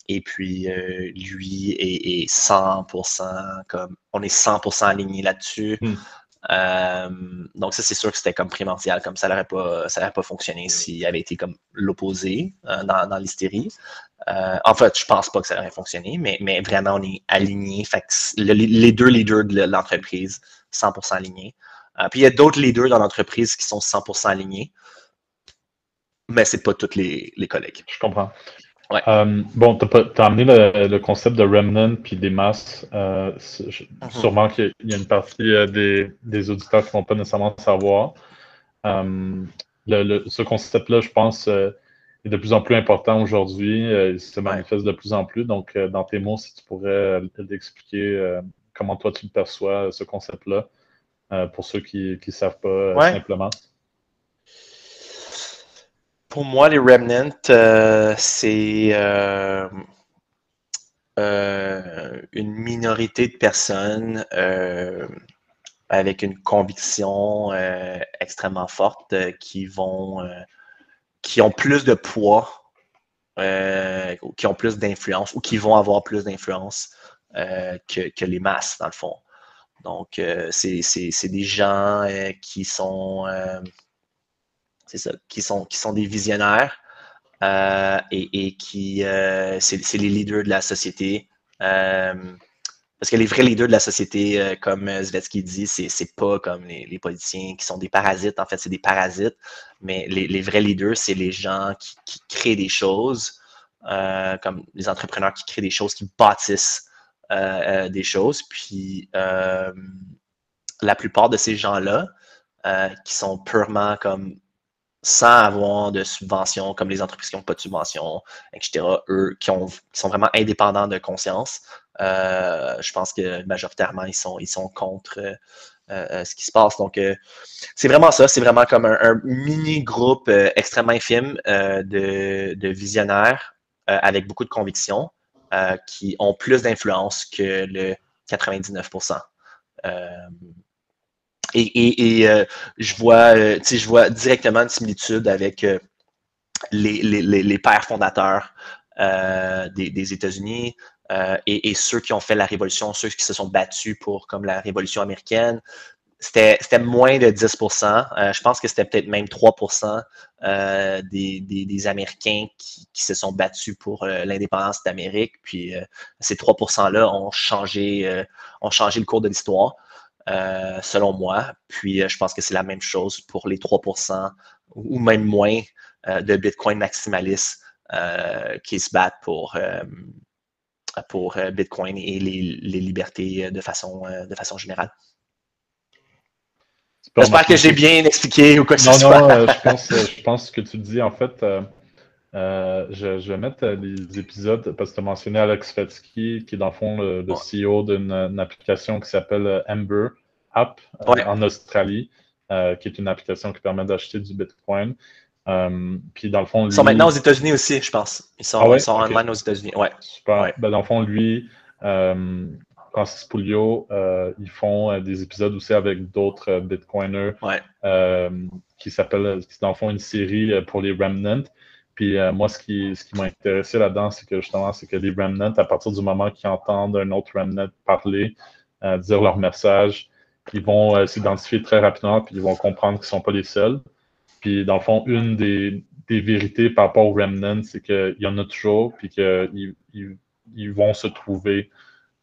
et puis lui est, 100% comme on est 100% aligné là-dessus. Hmm. Donc ça, c'est sûr que c'était comme primordial, comme ça n'aurait pas, pas fonctionné s'il avait été comme l'opposé dans, dans l'hystérie. en fait, je pense pas que ça aurait fonctionné, mais, mais vraiment, on est alignés. les deux leaders de l'entreprise, 100% alignés. puis il y a d'autres leaders dans l'entreprise qui sont 100% alignés mais c'est pas tous les, collègues. Je comprends. Euh, bon, tu as, amené le, concept de remnant puis des masses. Euh, mhm. Sûrement qu'il y a une partie euh, des, auditeurs qui ne vont pas nécessairement savoir. ce concept-là, je pense, est de plus en plus important aujourd'hui. il se manifeste de plus en plus. Donc, dans tes mots, si tu pourrais expliquer comment toi tu perçois, ce concept-là, pour ceux qui ne savent pas simplement. Pour moi, les remnants, euh, c'est euh, euh, une minorité de personnes avec une conviction extrêmement forte qui vont qui ont plus de poids, qui ont plus d'influence ou qui vont avoir plus d'influence que, les masses, dans le fond. Donc, c'est des gens qui sont c'est ça, qui sont, qui sont des visionnaires euh, et, qui, euh, c'est les leaders de la société. Euh, parce que les vrais leaders de la société, comme Zvetsky dit, c'est pas comme les, politiciens qui sont des parasites. En fait, c'est des parasites. Mais les, vrais leaders, c'est les gens qui, créent des choses, comme les entrepreneurs qui créent des choses, qui bâtissent des choses. Puis la plupart de ces gens-là, qui sont purement comme sans avoir de subventions, comme les entreprises qui n'ont pas de subventions, etc., eux qui, ont, sont vraiment indépendants de conscience, euh, je pense que majoritairement, ils sont, ils sont contre euh, euh, ce qui se passe. Donc, c'est vraiment ça, c'est vraiment comme un, mini-groupe extrêmement infime de, de, visionnaires avec beaucoup de convictions qui ont plus d'influence que le 99%. Et, euh, je, vois, euh, vois directement une similitude avec euh, les, pères fondateurs des, États-Unis et, ceux qui ont fait la révolution, ceux qui se sont battus pour comme la révolution américaine. C'était moins de 10% Je pense que c'était peut-être même 3% des, Américains qui, se sont battus pour l'indépendance d'Amérique. Puis ces 3 %-là ont changé, ont changé le cours de l'histoire. Euh, selon moi. Puis, euh, je pense que c'est la même chose pour les 3% ou même moins euh, de Bitcoin maximalistes qui se battent pour, pour Bitcoin et les, libertés de façon, de façon générale. J'espère que j'ai bien expliqué ou quoi que ce soit. Non, *laughs* je, pense, je pense que tu dis, en fait, je, vais mettre les épisodes parce que tu as mentionné Alex Fetsky, qui est dans le fond le, CEO d'une application qui s'appelle Ember, App euh, en Australie, euh, qui est une application qui permet d'acheter du Bitcoin. Euh, puis dans le fond, Ils sont maintenant aux États-Unis aussi, je pense. Ils sont, ah sont aux États-Unis. Ouais. Super. Ben, dans le fond, lui, Francis Pouliot, ils font des épisodes aussi avec d'autres Bitcoiners qui s'appellent, dans le fond, une série pour les Remnants. Puis moi, ce qui, ce qui m'a intéressé là-dedans, c'est que justement, c'est que les Remnants, à partir du moment qu'ils entendent un autre Remnant parler, dire leur message, ils vont euh, s'identifier très rapidement, puis ils vont comprendre qu'ils ne sont pas les seuls. Puis, dans le fond, une des, vérités par rapport aux remnants, c'est qu'il y en a toujours, puis qu'ils ils, vont se trouver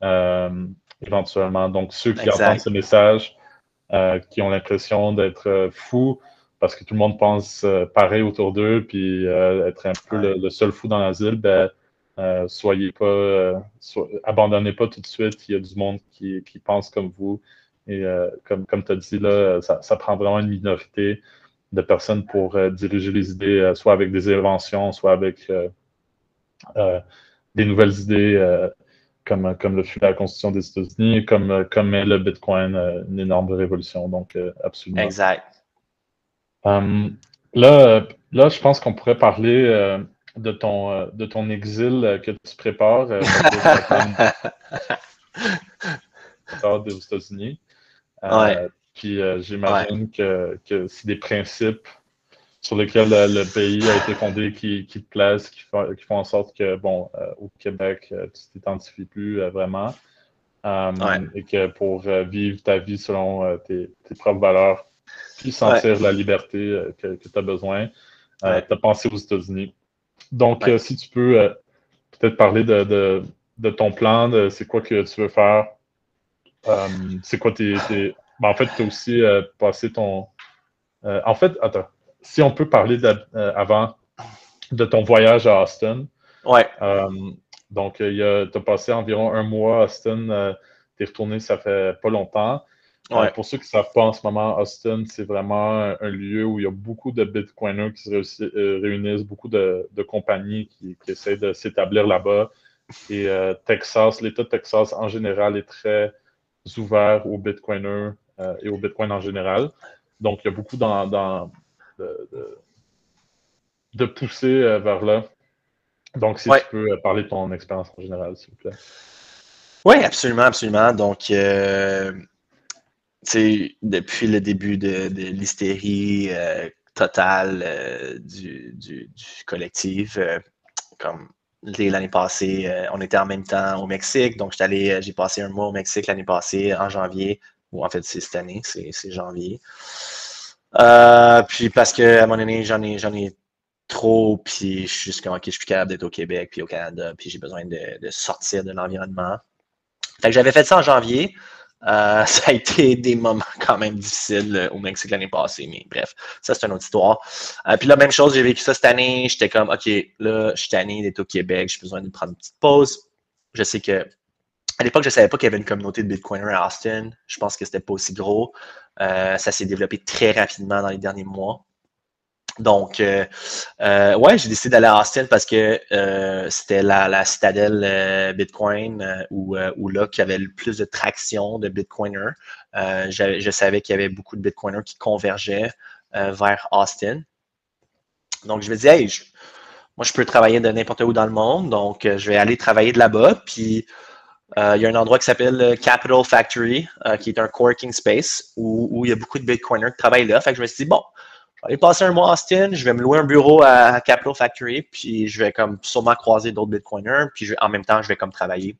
euh, éventuellement. Donc, ceux qui entendent ce message, euh, qui ont l'impression d'être fous, parce que tout le monde pense pareil autour d'eux, puis être un peu le, seul fou dans l'asile, ben, soyez pas, abandonnez pas tout de suite. Il y a du monde qui, qui pense comme vous, et euh, comme, comme tu as dit, là, ça, prend vraiment une minorité de personnes pour euh, diriger les idées, euh, soit avec des inventions, soit avec des nouvelles idées, comme, comme le fut la Constitution des États-Unis, comme, comme est le Bitcoin, une énorme révolution. Donc, absolument. Exact. Hum, là, là, je pense qu'on pourrait parler de, ton, de ton exil que tu prépares. *laughs* des États-Unis. Euh, puis euh, j'imagine que, c'est des principes sur lesquels le, pays a été fondé qui, te plaisent, qui font, en sorte que, bon, euh, au Québec, tu t'identifies plus vraiment. et que pour vivre ta vie selon tes, propres valeurs, puis sentir la liberté que, tu as besoin, tu as pensé aux États-Unis. Donc, si tu peux peut-être parler de, de, ton plan, de c'est quoi que tu veux faire, c'est quoi tes. Ben, en fait, tu as aussi passé ton. en fait, attends, si on peut parler avant de ton voyage à Austin. Ouais. Euh, donc, tu as passé environ un mois à Austin. Euh, tu es retourné, ça fait pas longtemps. Euh, pour ceux qui ne savent pas en ce moment, Austin, c'est vraiment un, lieu où il y a beaucoup de Bitcoiners qui se réunissent, beaucoup de, compagnies qui, qui, essaient de s'établir là-bas. Et Texas, l'État de Texas en général est très ouvert aux Bitcoiners et aux Bitcoin en général. Donc, il y a beaucoup dans, dans de, de pousser euh, vers là. Donc, si tu peux euh, parler de ton expérience en général, s'il vous plaît. Oui, absolument, absolument. Donc, euh, depuis le début de, l'hystérie totale du, collectif, comme l'année passée, on était en même temps au Mexique. Donc, j'ai passé un mois au Mexique l'année passée, en janvier, ou en fait, c'est cette année, c'est janvier. puis parce qu'à un moment j'en ai, ai trop, puis je suis juste comme, ok, je suis capable d'être au Québec, puis au Canada, puis j'ai besoin de, sortir de l'environnement. Fait que j'avais fait ça en janvier. Euh, *laughs* ça a été des moments quand même difficiles euh, au Mexique l'année passée, mais bref, ça c'est une autre histoire. Euh, puis la même chose, j'ai vécu ça cette année. J'étais comme, OK, là, je suis tanné d'être au Québec, j'ai besoin de prendre une petite pause. Je sais que à l'époque, je ne savais pas qu'il y avait une communauté de Bitcoiners à Austin. Je pense que c'était pas aussi gros. ça s'est développé très rapidement dans les derniers mois. Donc, euh, euh, ouais, j'ai décidé d'aller à Austin parce que euh, c'était la, citadelle Bitcoin où, là, qu'il y avait le plus de traction de Bitcoiners. je savais qu'il y avait beaucoup de Bitcoiners qui convergeaient vers Austin. Donc, je me disais, hey, moi, je peux travailler de n'importe où dans le monde, donc je vais aller travailler de là-bas. Puis, il y a un endroit qui s'appelle Capital Factory, qui est un coworking space où, où, il y a beaucoup de Bitcoiners qui travaillent là. Fait que je me suis dit, bon, aller passer un mois à Austin, je vais me louer un bureau à Capital Factory, puis je vais comme sûrement croiser d'autres Bitcoiners, puis en même temps, je vais comme travailler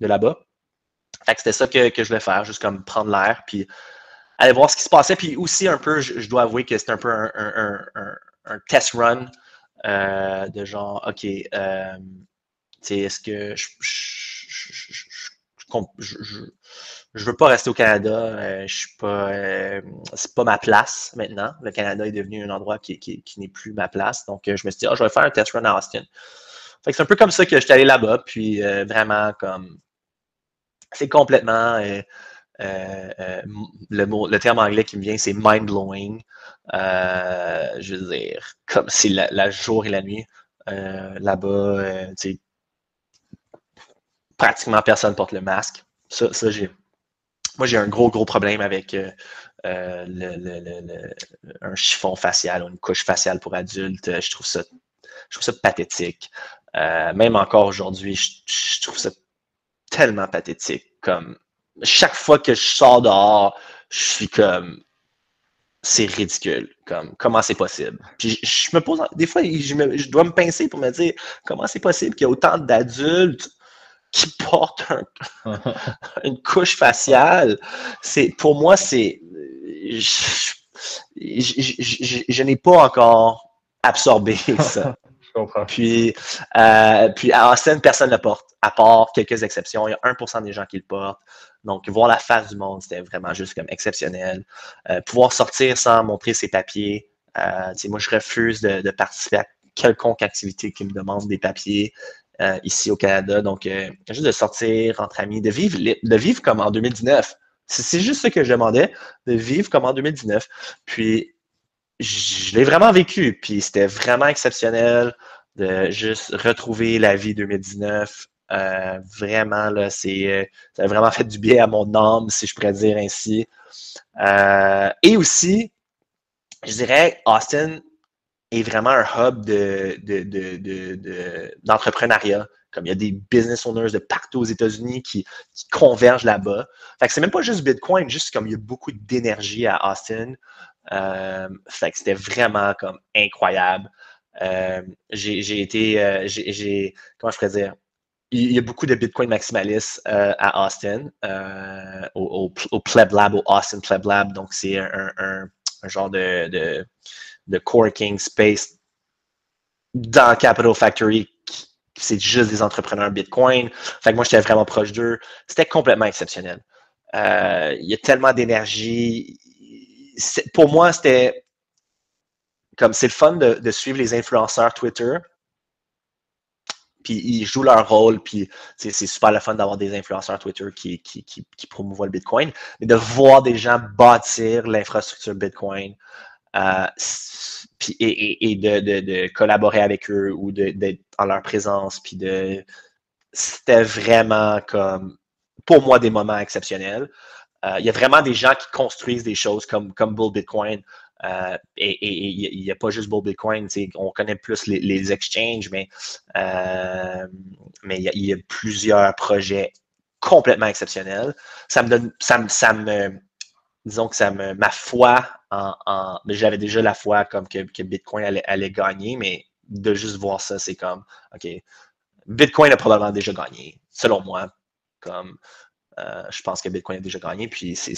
de là-bas. Fait que c'était ça que, je voulais faire, juste comme prendre l'air, puis aller voir ce qui se passait. Puis aussi un peu, je, dois avouer que c'était un peu un, test run euh, de genre, OK, euh, est-ce que je, je, veux pas rester au Canada. Euh, je suis pas, euh, c'est pas ma place maintenant. Le Canada est devenu un endroit qui, n'est plus ma place. Donc, euh, je me suis dit, ah, je vais faire un test run à Austin. Fait que c'est un peu comme ça que je suis allé là-bas. Puis vraiment, comme, c'est complètement le mot, le terme anglais qui me vient, c'est mind blowing. je veux dire, comme c'est la, jour et la nuit là-bas. pratiquement personne porte le masque. Ça, ça j'ai moi, j'ai un gros, gros problème avec euh, euh, le, un chiffon facial ou une couche faciale pour adultes. Je trouve ça, je trouve ça pathétique. Euh, même encore aujourd'hui, je, trouve ça tellement pathétique. Comme chaque fois que je sors dehors, je suis comme c'est ridicule. Comme, comment c'est possible? Puis je, me pose, des fois, je, je, dois me pincer pour me dire comment c'est possible qu'il y ait autant d'adultes qui *laughs* porte une couche faciale, c'est pour moi, c'est. Je, n'ai pas encore absorbé *laughs* ça. je comprends. Puis, euh, puis à Austin, personne ne le porte, à part quelques exceptions. Il y a 1% des gens qui le portent. Donc, voir la face du monde, c'était vraiment juste comme exceptionnel. Euh, pouvoir sortir sans montrer ses papiers. Euh, moi, je refuse de, de participer à quelconque activité qui me demande des papiers. Euh, ici au Canada. Donc, euh, juste de sortir entre amis, de vivre, de vivre comme en 2019. C'est juste ce que je demandais, de vivre comme en 2019. Puis, je l'ai vraiment vécu. Puis, c'était vraiment exceptionnel de juste retrouver la vie 2019. Euh, vraiment, là, c'est, ça a vraiment fait du bien à mon âme, si je pourrais dire ainsi. et aussi, je dirais, Austin est vraiment un hub d'entrepreneuriat. De, de, comme il y a des business owners de partout aux États-Unis qui, convergent là-bas. Fait que c'est même pas juste Bitcoin, juste comme il y a beaucoup d'énergie à Austin. Euh, fait que c'était vraiment comme incroyable. Euh, j'ai été, euh, j'ai, comment je pourrais dire, il y a beaucoup de Bitcoin maximalistes à Austin, au, Pleb Lab, au Austin Pleb Lab. Donc, c'est un, genre de, de, de coworking space dans Capital Factory c'est juste des entrepreneurs Bitcoin. Fait que moi, j'étais vraiment proche d'eux. C'était complètement exceptionnel. Euh, il y a tellement d'énergie. Pour moi, c'était comme c'est le fun de, suivre les influenceurs Twitter. Puis ils jouent leur rôle, puis c'est super le fun d'avoir des influenceurs Twitter qui, qui, qui, promouvoient le Bitcoin. Mais de voir des gens bâtir l'infrastructure Bitcoin, euh, et, de, collaborer avec eux ou d'être en leur présence. Puis de, c'était vraiment comme, pour moi, des moments exceptionnels. Euh, il y a vraiment des gens qui construisesent des choses comme, comme Bull Bitcoin. Euh, et il n'y a pas juste Bull Bitcoin, on connaît plus les, exchanges, mais, mais il y, a, plusieurs projets complètement exceptionnels. Ça me donne, ça ça me, disons que ça me, ma foi en, mais j'avais déjà la foi comme que, Bitcoin allait, gagner, mais de juste voir ça, c'est comme, OK, Bitcoin a probablement déjà gagné, selon moi. Comme, euh, je pense que Bitcoin a déjà gagné. Puis, c'est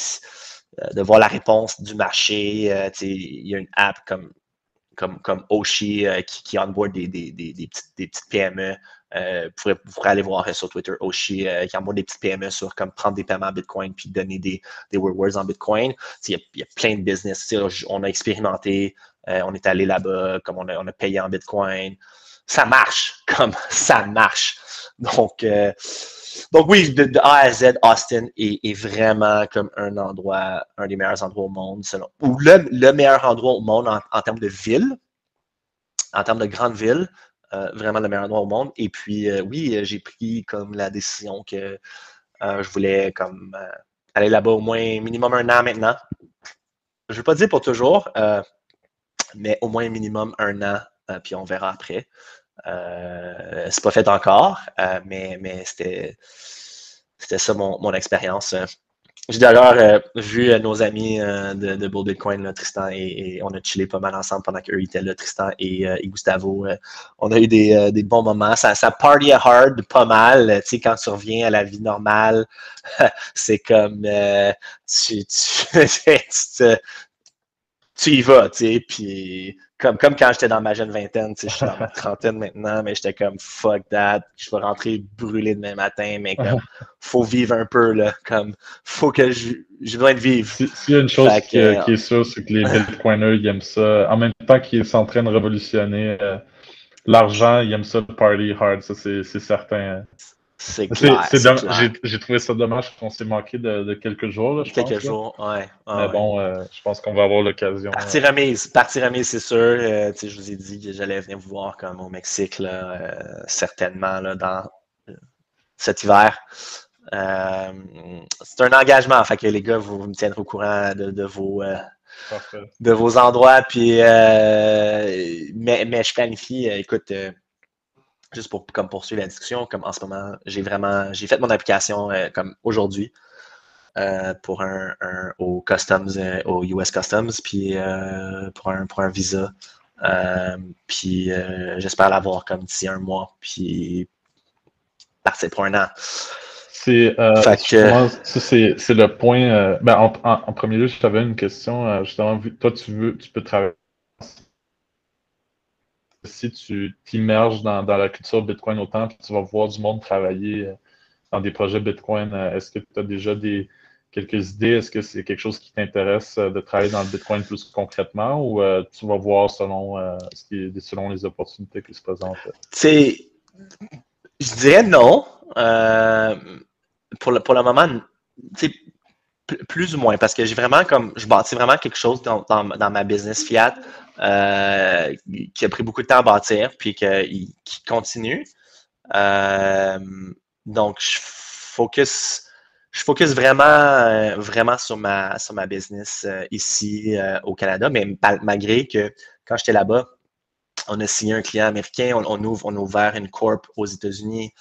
euh, de voir la réponse du marché. Euh, il y a une app comme, comme, comme Oshi qui, qui onboard des, des, des, des petites PME euh, vous, pourrez, aller voir sur Twitter Oshi euh, qui envoie des petites PME sur comme prendre des paiements en Bitcoin puis donner des, des rewards en Bitcoin. Il y, a, plein de business. On a expérimenté, euh, on est allé là-bas, comme on a, on a, payé en Bitcoin. Ça marche, *laughs* comme ça marche. Donc, donc oui, de, A à Z, Austin est, vraiment comme un endroit, un des meilleurs endroits au monde, selon, ou le, le meilleur endroit au monde en, en termes de ville, en termes de grande ville. Euh, vraiment le meilleur endroit au monde. Et puis, euh, oui, euh, j'ai pris comme la décision que je voulais comme aller là-bas au moins minimum un an maintenant. Je ne vais pas dire pour toujours, mais au moins minimum un an, puis on verra après. c'est pas fait encore, mais, mais c'était, c'était ça mon, mon expérience. J'ai d'ailleurs euh, vu euh, nos amis euh, de, de, Bull Bitcoin, Tristan, et, on a chillé pas mal ensemble pendant qu'eux étaient là, Tristan et, Gustavo. on a eu des, bons moments. Ça, ça party hard pas mal. Tu sais, quand tu reviens à la vie normale, *laughs* c'est comme *laughs* tu, tu, y vas, tu sais, puis comme, comme quand j'étais dans ma jeune vingtaine, je suis dans ma trentaine maintenant, mais j'étais comme fuck that, je vais rentrer brûlé demain matin, mais comme *laughs* faut vivre un peu, là, comme faut que je, je besoin de vivre. S'il y a une chose qui, est sûre, c'est que les Bitcoiners, *laughs* ils aiment ça. En même temps qu'ils sont en train de révolutionner euh, l'argent, ils aiment ça le party hard, ça c'est certain. C'est clair. J'ai trouvé ça dommage qu'on s'est manqué de, quelques jours. Là, je quelques jours, ouais. Mais bon, euh, je pense qu'on va avoir l'occasion. Partie euh... remise, partie remise, c'est sûr. Euh, je vous ai dit que j'allais venir vous voir comme au Mexique, là, certainement, là, dans cet hiver. c'est un engagement, fait que les gars, vous, me tiendrez au courant de, de vos. de vos endroits, puis mais, mais je planifie, écoute, juste pour comme poursuivre la discussion, comme en ce moment, j'ai vraiment j'ai fait mon application euh, comme aujourd'hui euh, pour un, au customs, euh, au US Customs, puis pour un pour un visa. puis j'espère l'avoir comme d'ici un mois, puis partir pour un an. C'est c'est le point. Ben, en, en, premier lieu, je t'avais une question. justement, toi, tu veux, tu peux travailler si tu t'immerges dans, la culture Bitcoin autant, puis tu vas voir du monde travailler euh, dans des projets Bitcoin, euh, est-ce que tu as déjà des, quelques idées? Est-ce que c'est quelque chose qui t'intéresse euh, de travailler dans le Bitcoin plus concrètement ou tu vas voir selon, selon les opportunités qui se présentent? Je dirais non. pour, le, pour le moment, plus ou moins, parce que j'ai vraiment comme je bâtis vraiment quelque chose dans, dans ma business Fiat euh, qui a pris beaucoup de temps à bâtir, puis qui continue. Euh, donc, je focus, je focus vraiment, euh, vraiment sur ma, sur ma business ici au Canada, mais malgré que quand j'étais là-bas, on a signé un client américain, on, ouvre, on a ouvert une corp aux États-Unis,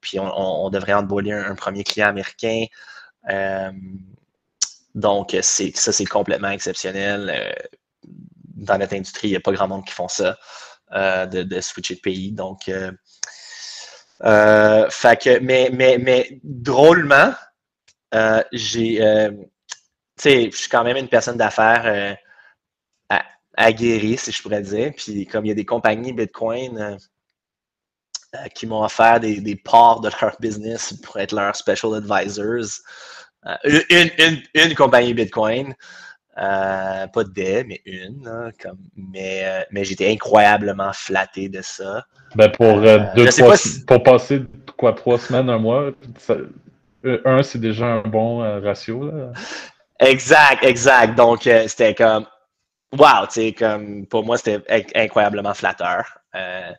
puis on, devrait onboarder un, un, premier client américain. Donc, ça, c'est complètement exceptionnel dans notre industrie, il n'y a pas grand monde qui font ça, euh, de, switcher de pays. Donc, euh, mais, mais, mais drôlement, j'ai, tu sais, je suis quand même une personne d'affaires aguerrie, si je pourrais dire. Puis comme il y a des compagnies Bitcoin euh, qui m'ont offert des, des, parts de leur business pour être leurs special advisors. Euh, une, une, une, compagnie Bitcoin, euh, pas des, mais une. comme, mais mais j'étais incroyablement flatté de ça. Ben pour, deux, pour passer quoi, trois semaines, un mois, un, c'est déjà un bon ratio. Là. Exact, exact. Donc, c'était comme, wow, tu sais, comme, pour moi, c'était incroyablement flatteur. Euh,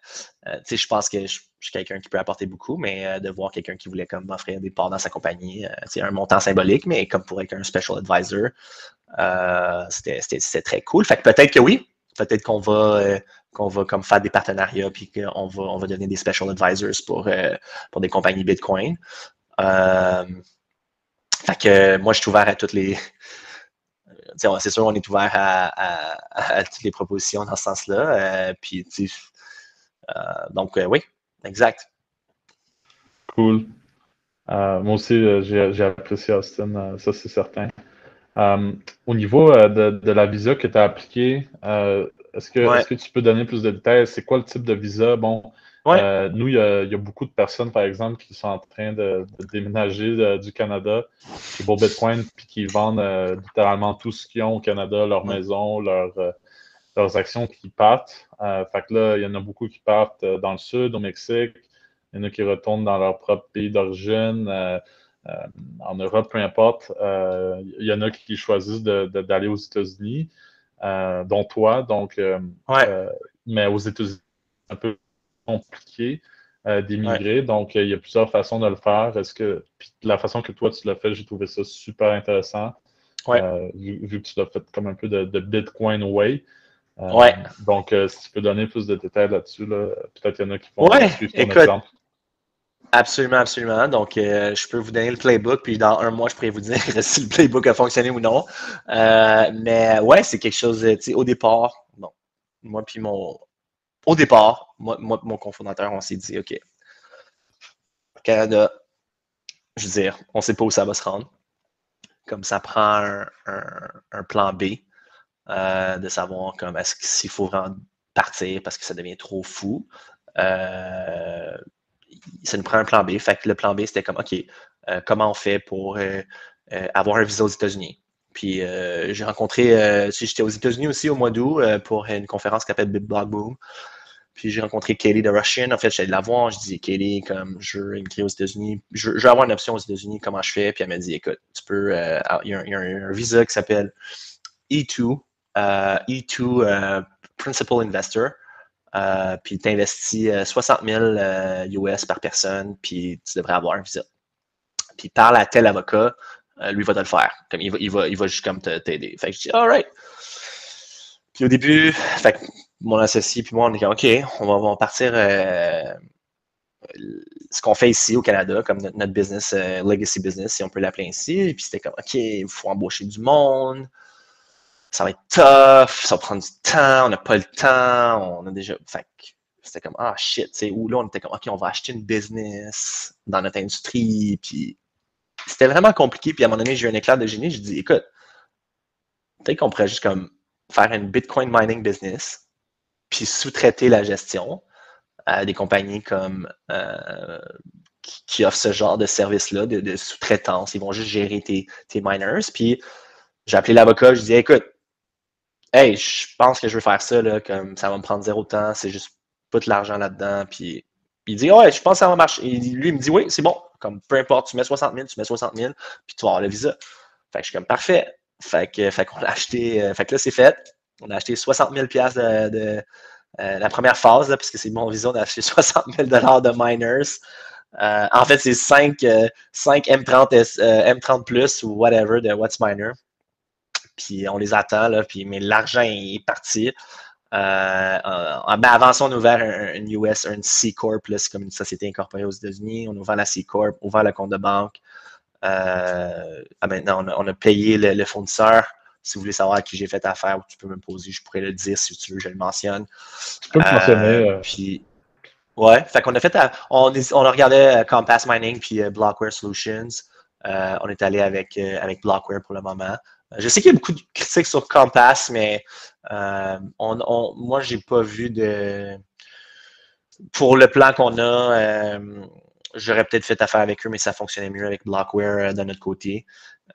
euh, je pense que je, suis quelqu'un qui peut apporter beaucoup, mais euh, de voir quelqu'un qui voulait comme m'offrir des parts dans sa compagnie, c'est un montant symbolique, mais comme pour être un special advisor, c'était très cool. Fait que peut-être que oui, peut-être qu'on va va comme faire des partenariats puis qu'on va, on va devenir des special advisors pour, pour des compagnies Bitcoin. fait que moi, je suis ouvert à toutes les. C'est sûr, on est ouvert à, toutes les propositions dans ce sens-là. puis, donc, euh, oui, exact. Cool. Euh, moi aussi, j'ai apprécié Austin, ça c'est certain. au niveau de, la visa que tu as appliquée, est-ce que, que, tu peux donner plus de détails? C'est quoi le type de visa? Bon, nous, il y, a, beaucoup de personnes, par exemple, qui sont en train de, déménager du Canada chez Beau Bitcoin, puis qui vendent littéralement tout ce qu'ils ont au Canada, leur maison, leur, leurs actions qui partent. Euh, fait que là, il y en a beaucoup qui partent euh, dans le sud, au Mexique. Il y en a qui retournent dans leur propre pays d'origine, euh, en Europe, peu importe. il y en a qui choisissent d'aller aux États-Unis, dont toi. Donc, mais aux États-Unis, c'est un peu compliqué d'émigrer. Donc, il y a plusieurs façons de le faire. Est-ce que la façon que toi tu l'as fait, j'ai trouvé ça super intéressant. Vu, que tu l'as fait comme un peu de, de Bitcoin way. Euh, ouais. Donc, euh, si tu peux donner plus de détails là-dessus, là, peut-être qu'il y en a qui vont ouais, suivre ton exemple. Absolument, absolument. Donc, euh, je peux vous donner le playbook, puis dans un mois, je pourrais vous dire *laughs* si le playbook a fonctionné ou non. mais ouais, c'est quelque chose, tu sais, au départ, bon, moi puis mon... Au départ, moi, moi mon cofondateur, on s'est dit, OK, Canada, je veux dire, on ne sait pas où ça va se rendre. Comme ça prend un plan B. Euh, de savoir comme est-ce qu'il faut partir parce que ça devient trop fou. Euh, ça nous prend un plan B. Fait que le plan B, c'était comme OK, euh, comment on fait pour avoir un visa aux États-Unis? Puis j'ai rencontré, j'étais aux États-Unis aussi au mois d'août pour une conférence qui s'appelle Big Blog Boom. Puis j'ai rencontré Kelly de Russian. En fait, j'allais la voir. Je dis Kelly, comme je veux immigrer aux États-Unis, je, veux avoir une option aux États-Unis, comment je fais? Puis elle m'a dit écoute, tu peux, il y, a un visa qui s'appelle E2, E2 euh, Principal Investor. Euh, puis tu investis 60 000 US par personne, puis tu devrais avoir un visa. Puis parle à tel avocat, euh, lui va te le faire. Comme il va, il va, il va juste comme t'aider. Fait que je dis, alright. Puis au début, fait mon associé puis moi, on est comme, OK, on va partir ce qu'on fait ici au Canada, comme notre, business, legacy business, si on peut l'appeler ainsi. Puis c'était comme, OK, il faut embaucher du monde ça va être tough, ça va prendre du temps, on n'a pas le temps, on a déjà. Fait c'était comme, ah shit, tu sais, ou là, on était comme, OK, on va acheter une business dans notre industrie, puis c'était vraiment compliqué. Puis à un moment donné, j'ai eu un éclair de génie, je dis, écoute, peut-être qu'on pourrait juste comme faire une Bitcoin mining business, puis sous-traiter la gestion à des compagnies comme euh, qui, offrent ce genre de service-là, de, sous-traitance. Ils vont juste gérer tes, tes miners. Puis j'ai appelé l'avocat, je dis écoute, hey, je pense que je veux faire ça, là, comme ça va me prendre zéro temps, c'est juste pas de l'argent là-dedans. Puis il dit, ouais, je pense que ça va marcher. Et lui, il me dit, oui, c'est bon. Comme peu importe, tu mets 60 000, tu mets 60 000, puis tu vas avoir le visa. Fait que je suis comme, parfait. Fait que, fait qu'on a acheté, euh, fait que là, c'est fait. On a acheté 60 000 de, de euh, la première phase, là, parce que c'est mon visa, on a acheté *laughs* 60 000 de miners. Euh, en fait, c'est 5, 5 M30, M30 Plus ou whatever de What's Miner puis on les attend, là, puis, mais l'argent est parti. Euh, ben, avant ça, on a ouvert un, US, un C Corp, c'est comme une société incorporée aux États-Unis. On a ouvert la C Corp, ouvert le compte de banque. Euh, ah, maintenant, on a, payé le, fournisseur. Si vous voulez savoir à qui j'ai fait affaire, tu peux me poser, je pourrais le dire si tu veux, je le mentionne. Tu peux le mentionner. Euh, puis, Ouais, fait qu'on a fait, on, on a regardé Compass Mining puis Blockware Solutions. on est allé avec, avec Blockware pour le moment. Je sais qu'il y a beaucoup de critiques sur Compass, mais on, on, moi, j'ai pas vu de. Pour le plan qu'on a, j'aurais peut-être fait affaire avec eux, mais ça fonctionnait mieux avec Blockware de notre côté.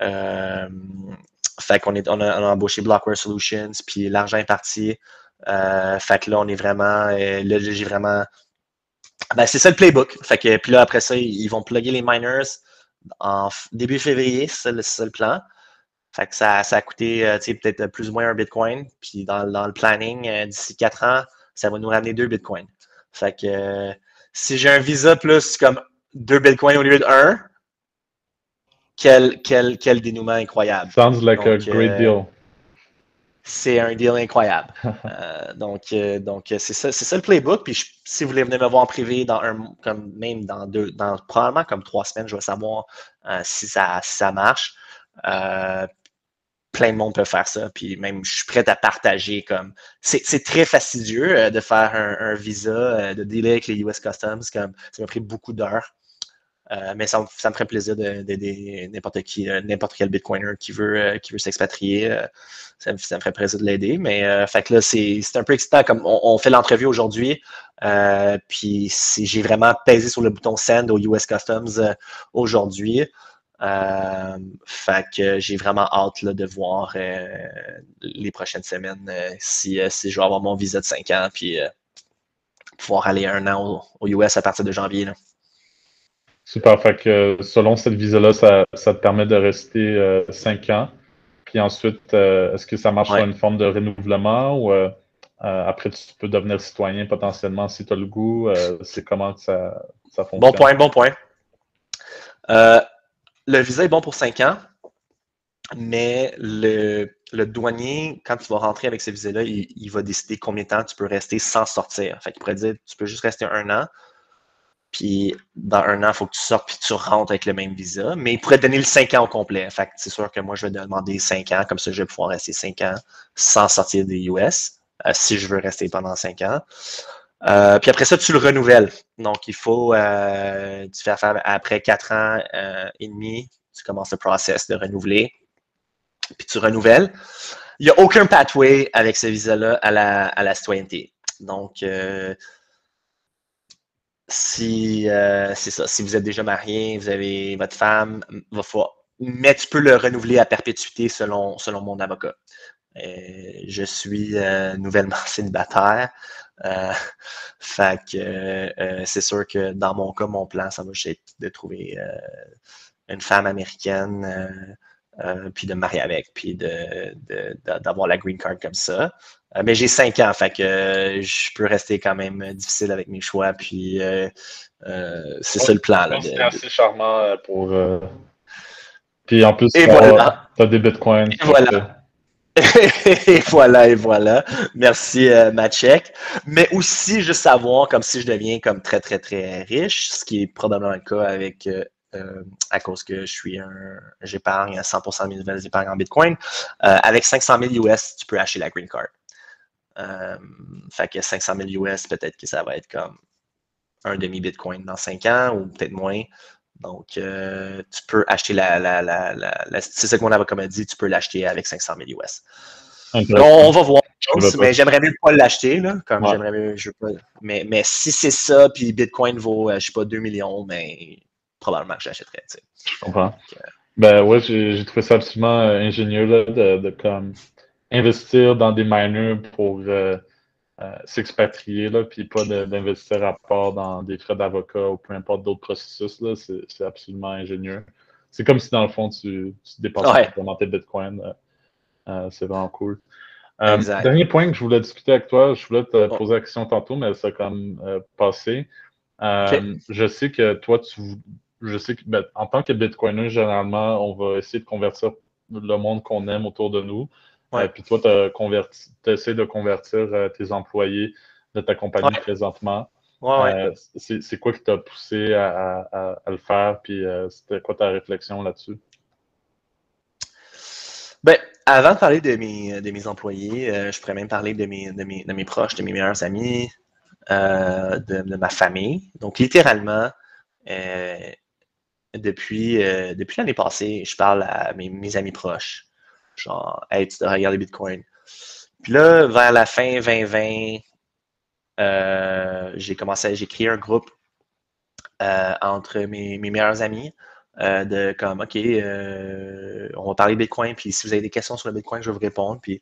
fait qu'on on a, embauché Blockware Solutions, puis l'argent est parti. fait que là, on est vraiment. là, j'ai vraiment ben, c'est ça le playbook. Fait que, puis là, après ça, ils vont plugger les miners en début février, c'est ça, le plan. Fait que ça, ça a coûté euh, peut-être plus ou moins un Bitcoin. Puis dans, le planning, euh, d'ici quatre ans, ça va nous ramener deux Bitcoins. Fait que euh, si j'ai un Visa plus comme deux Bitcoins au lieu d'un, quel, quel, quel dénouement incroyable. Sounds like a great deal c'est un deal incroyable. *laughs* Euh, donc, euh, donc c'est ça, c'est ça le playbook. Puis si vous voulez venir me voir en privé dans un, comme même dans deux, dans probablement comme trois semaines, je vais savoir euh, si, ça, ça marche. Plein de monde peut faire ça. Puis même, je suis prêt à partager comme. C'est, très fastidieux de faire un, visa, de dealer avec les US Customs. Comme ça m'a pris beaucoup d'heures. Euh, mais ça, me ferait plaisir d'aider n'importe qui, euh, n'importe quel Bitcoiner qui veut, euh, qui veut s'expatrier. Ça me, ferait plaisir de l'aider. Mais fait que là, c'est un peu excitant. Comme on, fait l'entrevue aujourd'hui, puis j'ai vraiment pesé sur le bouton Send au US Customs aujourd'hui. Fait que j'ai vraiment hâte de voir les prochaines semaines si, si je vais avoir mon visa de 5 ans, puis pouvoir aller un an au, US à partir de janvier. Super. Fait que selon cette visa-là, ça, te permet de rester 5 euh, ans. Puis ensuite, euh, est-ce que ça marche sur une forme de renouvellement ou euh, après tu peux devenir citoyen potentiellement si tu as le goût? c'est comment que ça, ça, fonctionne? Bon point, bon point. Le visa est bon pour 5 ans, mais le, douanier, quand tu vas rentrer avec ce visa-là, il, va décider combien de temps tu peux rester sans sortir. Fait qu'il pourrait dire tu peux juste rester un an puis dans un an, il faut que tu sortes puis tu rentres avec le même visa. Mais il pourrait donner le 5 ans au complet. Fait c'est sûr que moi, je vais demander 5 ans, comme ça, je vais pouvoir rester 5 ans sans sortir des US, euh, si je veux rester pendant 5 ans. Euh, puis après ça, tu le renouvelles. Donc, il faut, euh, tu fais affaire après 4 ans et demi, tu commences le process de renouveler. Puis tu renouvelles. Il n'y a aucun pathway avec ce visa-là à la, à la citoyenneté. Donc, si euh, c'est ça, si vous êtes déjà marié, vous avez votre femme, va mais tu peux le renouveler à perpétuité selon, selon mon avocat. Euh, je suis euh, nouvellement *laughs* célibataire. *laughs* fait que c'est sûr que dans mon cas, mon plan, ça va être de trouver une femme américaine, puis de me marier avec, puis d'avoir de, la green card comme ça. Euh, mais j'ai cinq ans, fait que euh, je peux rester quand même difficile avec mes choix. Puis euh, c'est ça le plan. C'est assez charmant pour. Puis en plus, tu as des bitcoins. Et voilà. *laughs* et voilà, et voilà. Merci, euh, Mais aussi, juste savoir, comme si je deviens comme très, très, très riche, ce qui est probablement le cas avec à cause que je suis un, j'épargne 100% de mes nouvelles épargnes en Bitcoin. avec 500 000 US, tu peux acheter la green card. Euh, fait que 500 000 US, peut-être que ça va être comme un demi-bitcoin dans 5 ans ou peut-être moins. Donc, euh, tu peux acheter la. la, la, la c'est ça que mon avocat m'a dit, tu peux l'acheter avec 500 000 US. on, va voir. Mais j'aimerais mieux pas l'acheter, là. Comme j'aimerais mieux. Je pas, mais, mais si c'est ça, puis Bitcoin vaut, euh, je sais pas, 2 millions, mais probablement que j'achèterais. Je comprends. ben ouais, j'ai trouvé ça absolument ingénieux là, de, de comme investir dans des miners pour euh, euh, s'expatrier, là, puis pas d'investir à part dans des frais d'avocat ou peu importe d'autres processus, là, c'est absolument ingénieux. C'est comme si dans le fond, tu, tu dépenses vraiment tes bitcoins. Euh, c'est vraiment cool. dernier point que je voulais discuter avec toi, je voulais te oh. poser la question tantôt, mais ça a quand même passé. Je sais que toi, tu je sais que ben, en tant que bitcoiner, généralement, on va essayer de convertir le monde qu'on aime autour de nous. Ouais. puis toi, tu essaies de convertir euh, tes employés de ta compagnie présentement. Euh, c'est quoi qui t'a poussé à, le faire? Puis euh, c'était quoi ta réflexion là-dessus? Ben, avant de parler de mes, de mes employés, je pourrais même parler de mes, de mes, de mes proches, de mes meilleurs amis. de, ma famille. Donc, littéralement, depuis, depuis l'année passée, je parle à mes, amis proches. Genre, hey, tu dois regarder Bitcoin. Puis là, vers la fin 2020, j'ai commencé, j'ai créé un groupe entre mes, mes, meilleurs amis. Euh, de comme, OK, euh, on va parler Bitcoin, puis si vous avez des questions sur le Bitcoin, je vais vous répondre. Puis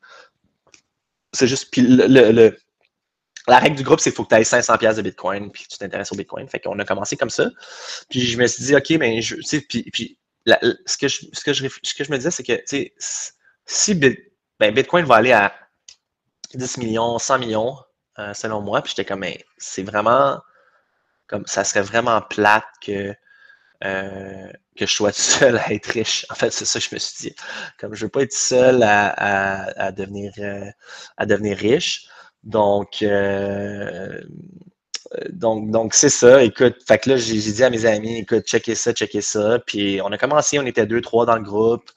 c'est juste, puis le, la règle du groupe, c'est qu'il faut que tu aies 500 pièces de Bitcoin, puis tu t'intéresses au Bitcoin. Fait qu'on a commencé comme ça. Puis je me suis dit, OK, mais je, tu sais, puis, puis ce, que je, ce, que je, ce que je me disais, c'est que, si ben, Bitcoin va aller à 10 millions, 100 millions, euh, selon moi, puis j'étais comme, c'est vraiment, comme, ça serait vraiment plate que euh, que je sois *laughs* seul à être riche. En fait, c'est ça que je me suis dit. Comme je veux pas être seul à, devenir, euh, à devenir riche. Donc, donc, donc c'est ça. Écoute, fait que là, j'ai dit à mes amis, écoute, checkez ça, checkez ça. Puis on a commencé, on était deux, trois dans le groupe.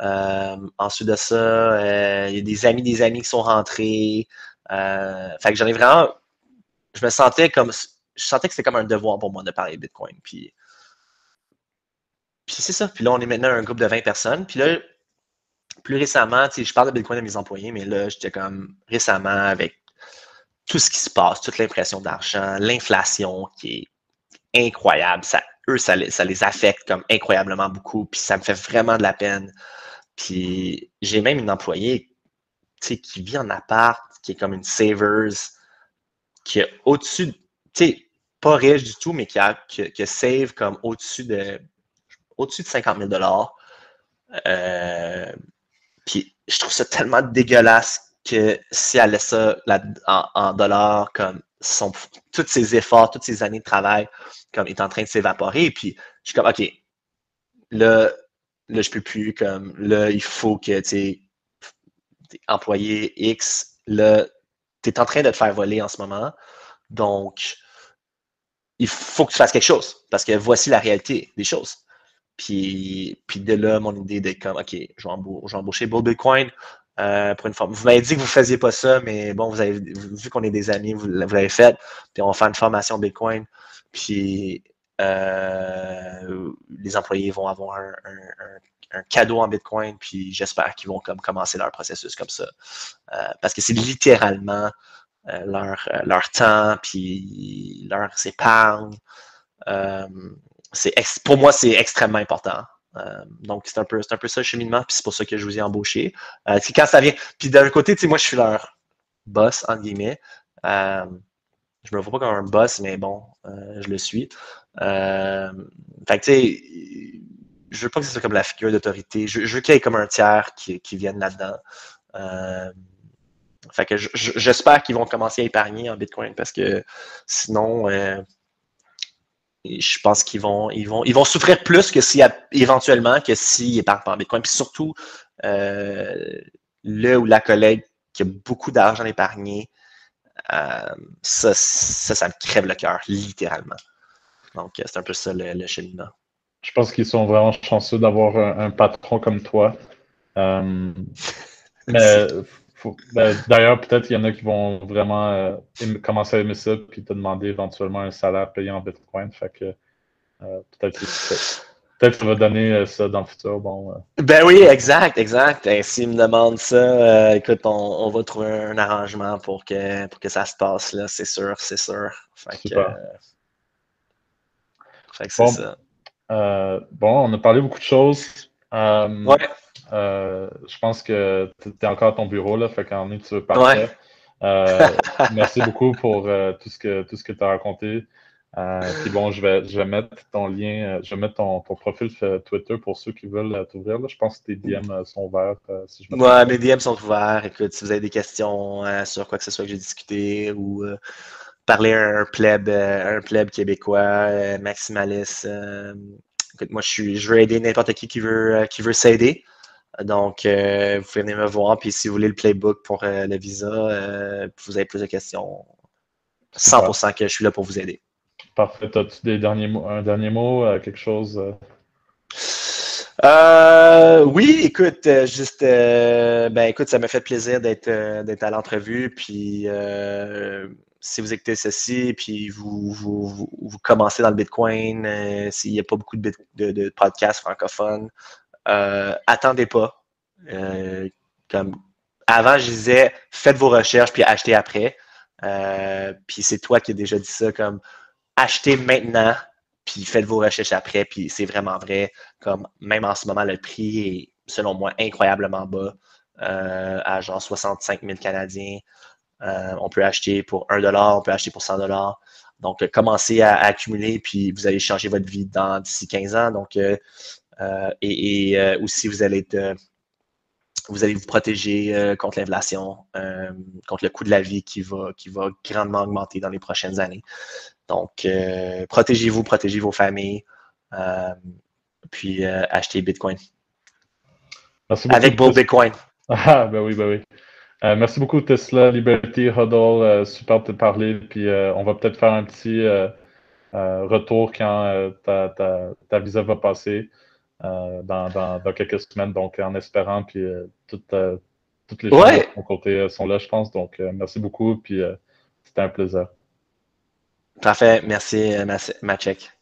Ensuite de ça, il y a des amis, des amis qui sont rentrés. fait que j'en ai vraiment. Je me sentais comme. Je sentais que c'était comme un devoir pour moi de parler Bitcoin. Puis puis c'est ça. Puis là, on est maintenant un groupe de 20 personnes. Puis là, plus récemment, je parle de Bitcoin à mes employés, mais là, j'étais comme récemment avec tout ce qui se passe, toute l'impression d'argent, l'inflation qui est incroyable. Ça, eux, ça, les affecte comme incroyablement beaucoup. Puis ça me fait vraiment de la peine. Puis j'ai même une employée qui vit en appart, qui est comme une savers, qui est au-dessus, tu sais, pas riche du tout, mais qui, a, qui, save comme au-dessus de au-dessus de 50 000 euh, Puis je trouve ça tellement dégueulasse que si elle laisse ça en, dollars, comme son, tous ses efforts, toutes ses années de travail, comme est en train de s'évaporer. Puis je suis comme, OK, là, là, je peux plus, comme, là, il faut que, tu sais, employé X, là, tu es en train de te faire voler en ce moment. Donc, il faut que tu fasses quelque chose parce que voici la réalité des choses. Puis, puis de là, mon idée de comme, OK, je vais, embaucher Bull Bitcoin euh, pour une forme. Vous m'avez dit que vous ne faisiez pas ça, mais bon, vous avez vu qu'on est des amis, vous, l'avez fait. Puis on va faire une formation Bitcoin. Puis euh, les employés vont avoir un, cadeau en Bitcoin. Puis j'espère qu'ils vont comme commencer leur processus comme ça. Euh, parce que c'est littéralement leur, leur temps, puis leur épargne c'est pour moi, c'est extrêmement important. Euh, donc, c'est un, peu, un peu ça le cheminement, puis c'est pour ça que je vous ai embauché. Euh, quand ça vient. Puis d'un côté, moi, je suis leur boss, entre guillemets. Euh, je me vois pas comme un boss, mais bon, euh, je le suis. fait que, tu sais, je veux pas que ce soit comme la figure d'autorité. Je, veux qu'il y ait comme un tiers qui, vienne là-dedans. fait que j'espère qu'ils vont commencer à épargner en Bitcoin parce que sinon, je pense qu'ils vont, ils vont, ils vont souffrir plus que si éventuellement que s'ils épargnent pas en Bitcoin. Puis surtout, euh, le ou la collègue qui a beaucoup d'argent épargné, euh, ça, ça, me crève le cœur, littéralement. Donc, c'est un peu ça le, cheminement. Je pense qu'ils sont vraiment chanceux d'avoir un, patron comme toi. Euh, *laughs* mais ben, d'ailleurs, peut-être qu'il y en a qui vont vraiment euh, commencer à aimer ça puis te demander éventuellement un salaire payé en Bitcoin. Fait que euh, peut-être que ça va donner euh, ça dans le futur. Bon, Ben oui, exact, exact. S'ils me demandent ça, écoute, on, va trouver un arrangement pour que, pour que ça se passe là, c'est sûr, c'est sûr. Fait que, fait que c'est ça. bon, on a parlé beaucoup de choses. ouais. Euh, je pense que tu es encore à ton bureau, là, fait qu'en est, tu veux partir. Euh, *laughs* merci beaucoup pour euh, tout ce que, tout ce que tu as raconté. Puis bon, je vais, je vais mettre ton lien, je vais mettre ton, ton profil Twitter pour ceux qui veulent t'ouvrir. Je pense que tes DM sont ouverts. si je ouais, mes DM sont ouverts. Écoute, si vous avez des questions sur quoi que ce soit que j'ai discuté ou parler à un pleb, un pleb québécois, maximaliste. écoute, moi, je, suis, je veux aider n'importe qui qui veut, qui veut s'aider. Donc, euh, vous pouvez venir me voir. Puis si vous voulez le playbook pour euh, le visa, euh, vous avez plus de questions, 100% que je suis là pour vous aider. Parfait. As-tu des derniers mots, un dernier mot, quelque chose? oui, écoute, juste, ben écoute, ça m'a fait plaisir d'être à l'entrevue. Puis si vous écoutez ceci, puis vous, vous, commencez dans le Bitcoin, euh, s'il n'y a pas beaucoup de, podcasts francophones, euh, attendez pas. Euh, comme avant, je disais, faites vos recherches puis achetez après. puis c'est toi qui as déjà dit ça, comme achetez maintenant, puis faites vos recherches après. Puis c'est vraiment vrai. Comme même en ce moment, le prix est, selon moi, incroyablement bas, à genre 65 000 Canadiens. Euh, on peut acheter pour 1 on peut acheter pour 100 Donc, euh, commencez à, accumuler, puis vous allez changer votre vie dans d'ici 15 ans. Donc, euh, et, aussi, vous allez vous allez vous protéger contre l'inflation, contre le coût de la vie qui va, qui va grandement augmenter dans les prochaines années. Donc, protégez-vous, protégez vos familles, puis achetez Bitcoin. Avec Bull Bitcoin. *laughs* Ah, ben oui, ben oui. Euh, merci beaucoup, Tesla, Liberty, Huddle. Euh, super de te parler. Puis euh, on va peut-être faire un petit retour quand ta, ta, visa va passer dans, quelques semaines. Donc, en espérant, puis toutes, toutes les choses de ton côté sont là, je pense. Donc, merci beaucoup. Puis c'était un plaisir. Parfait. Merci, Machek.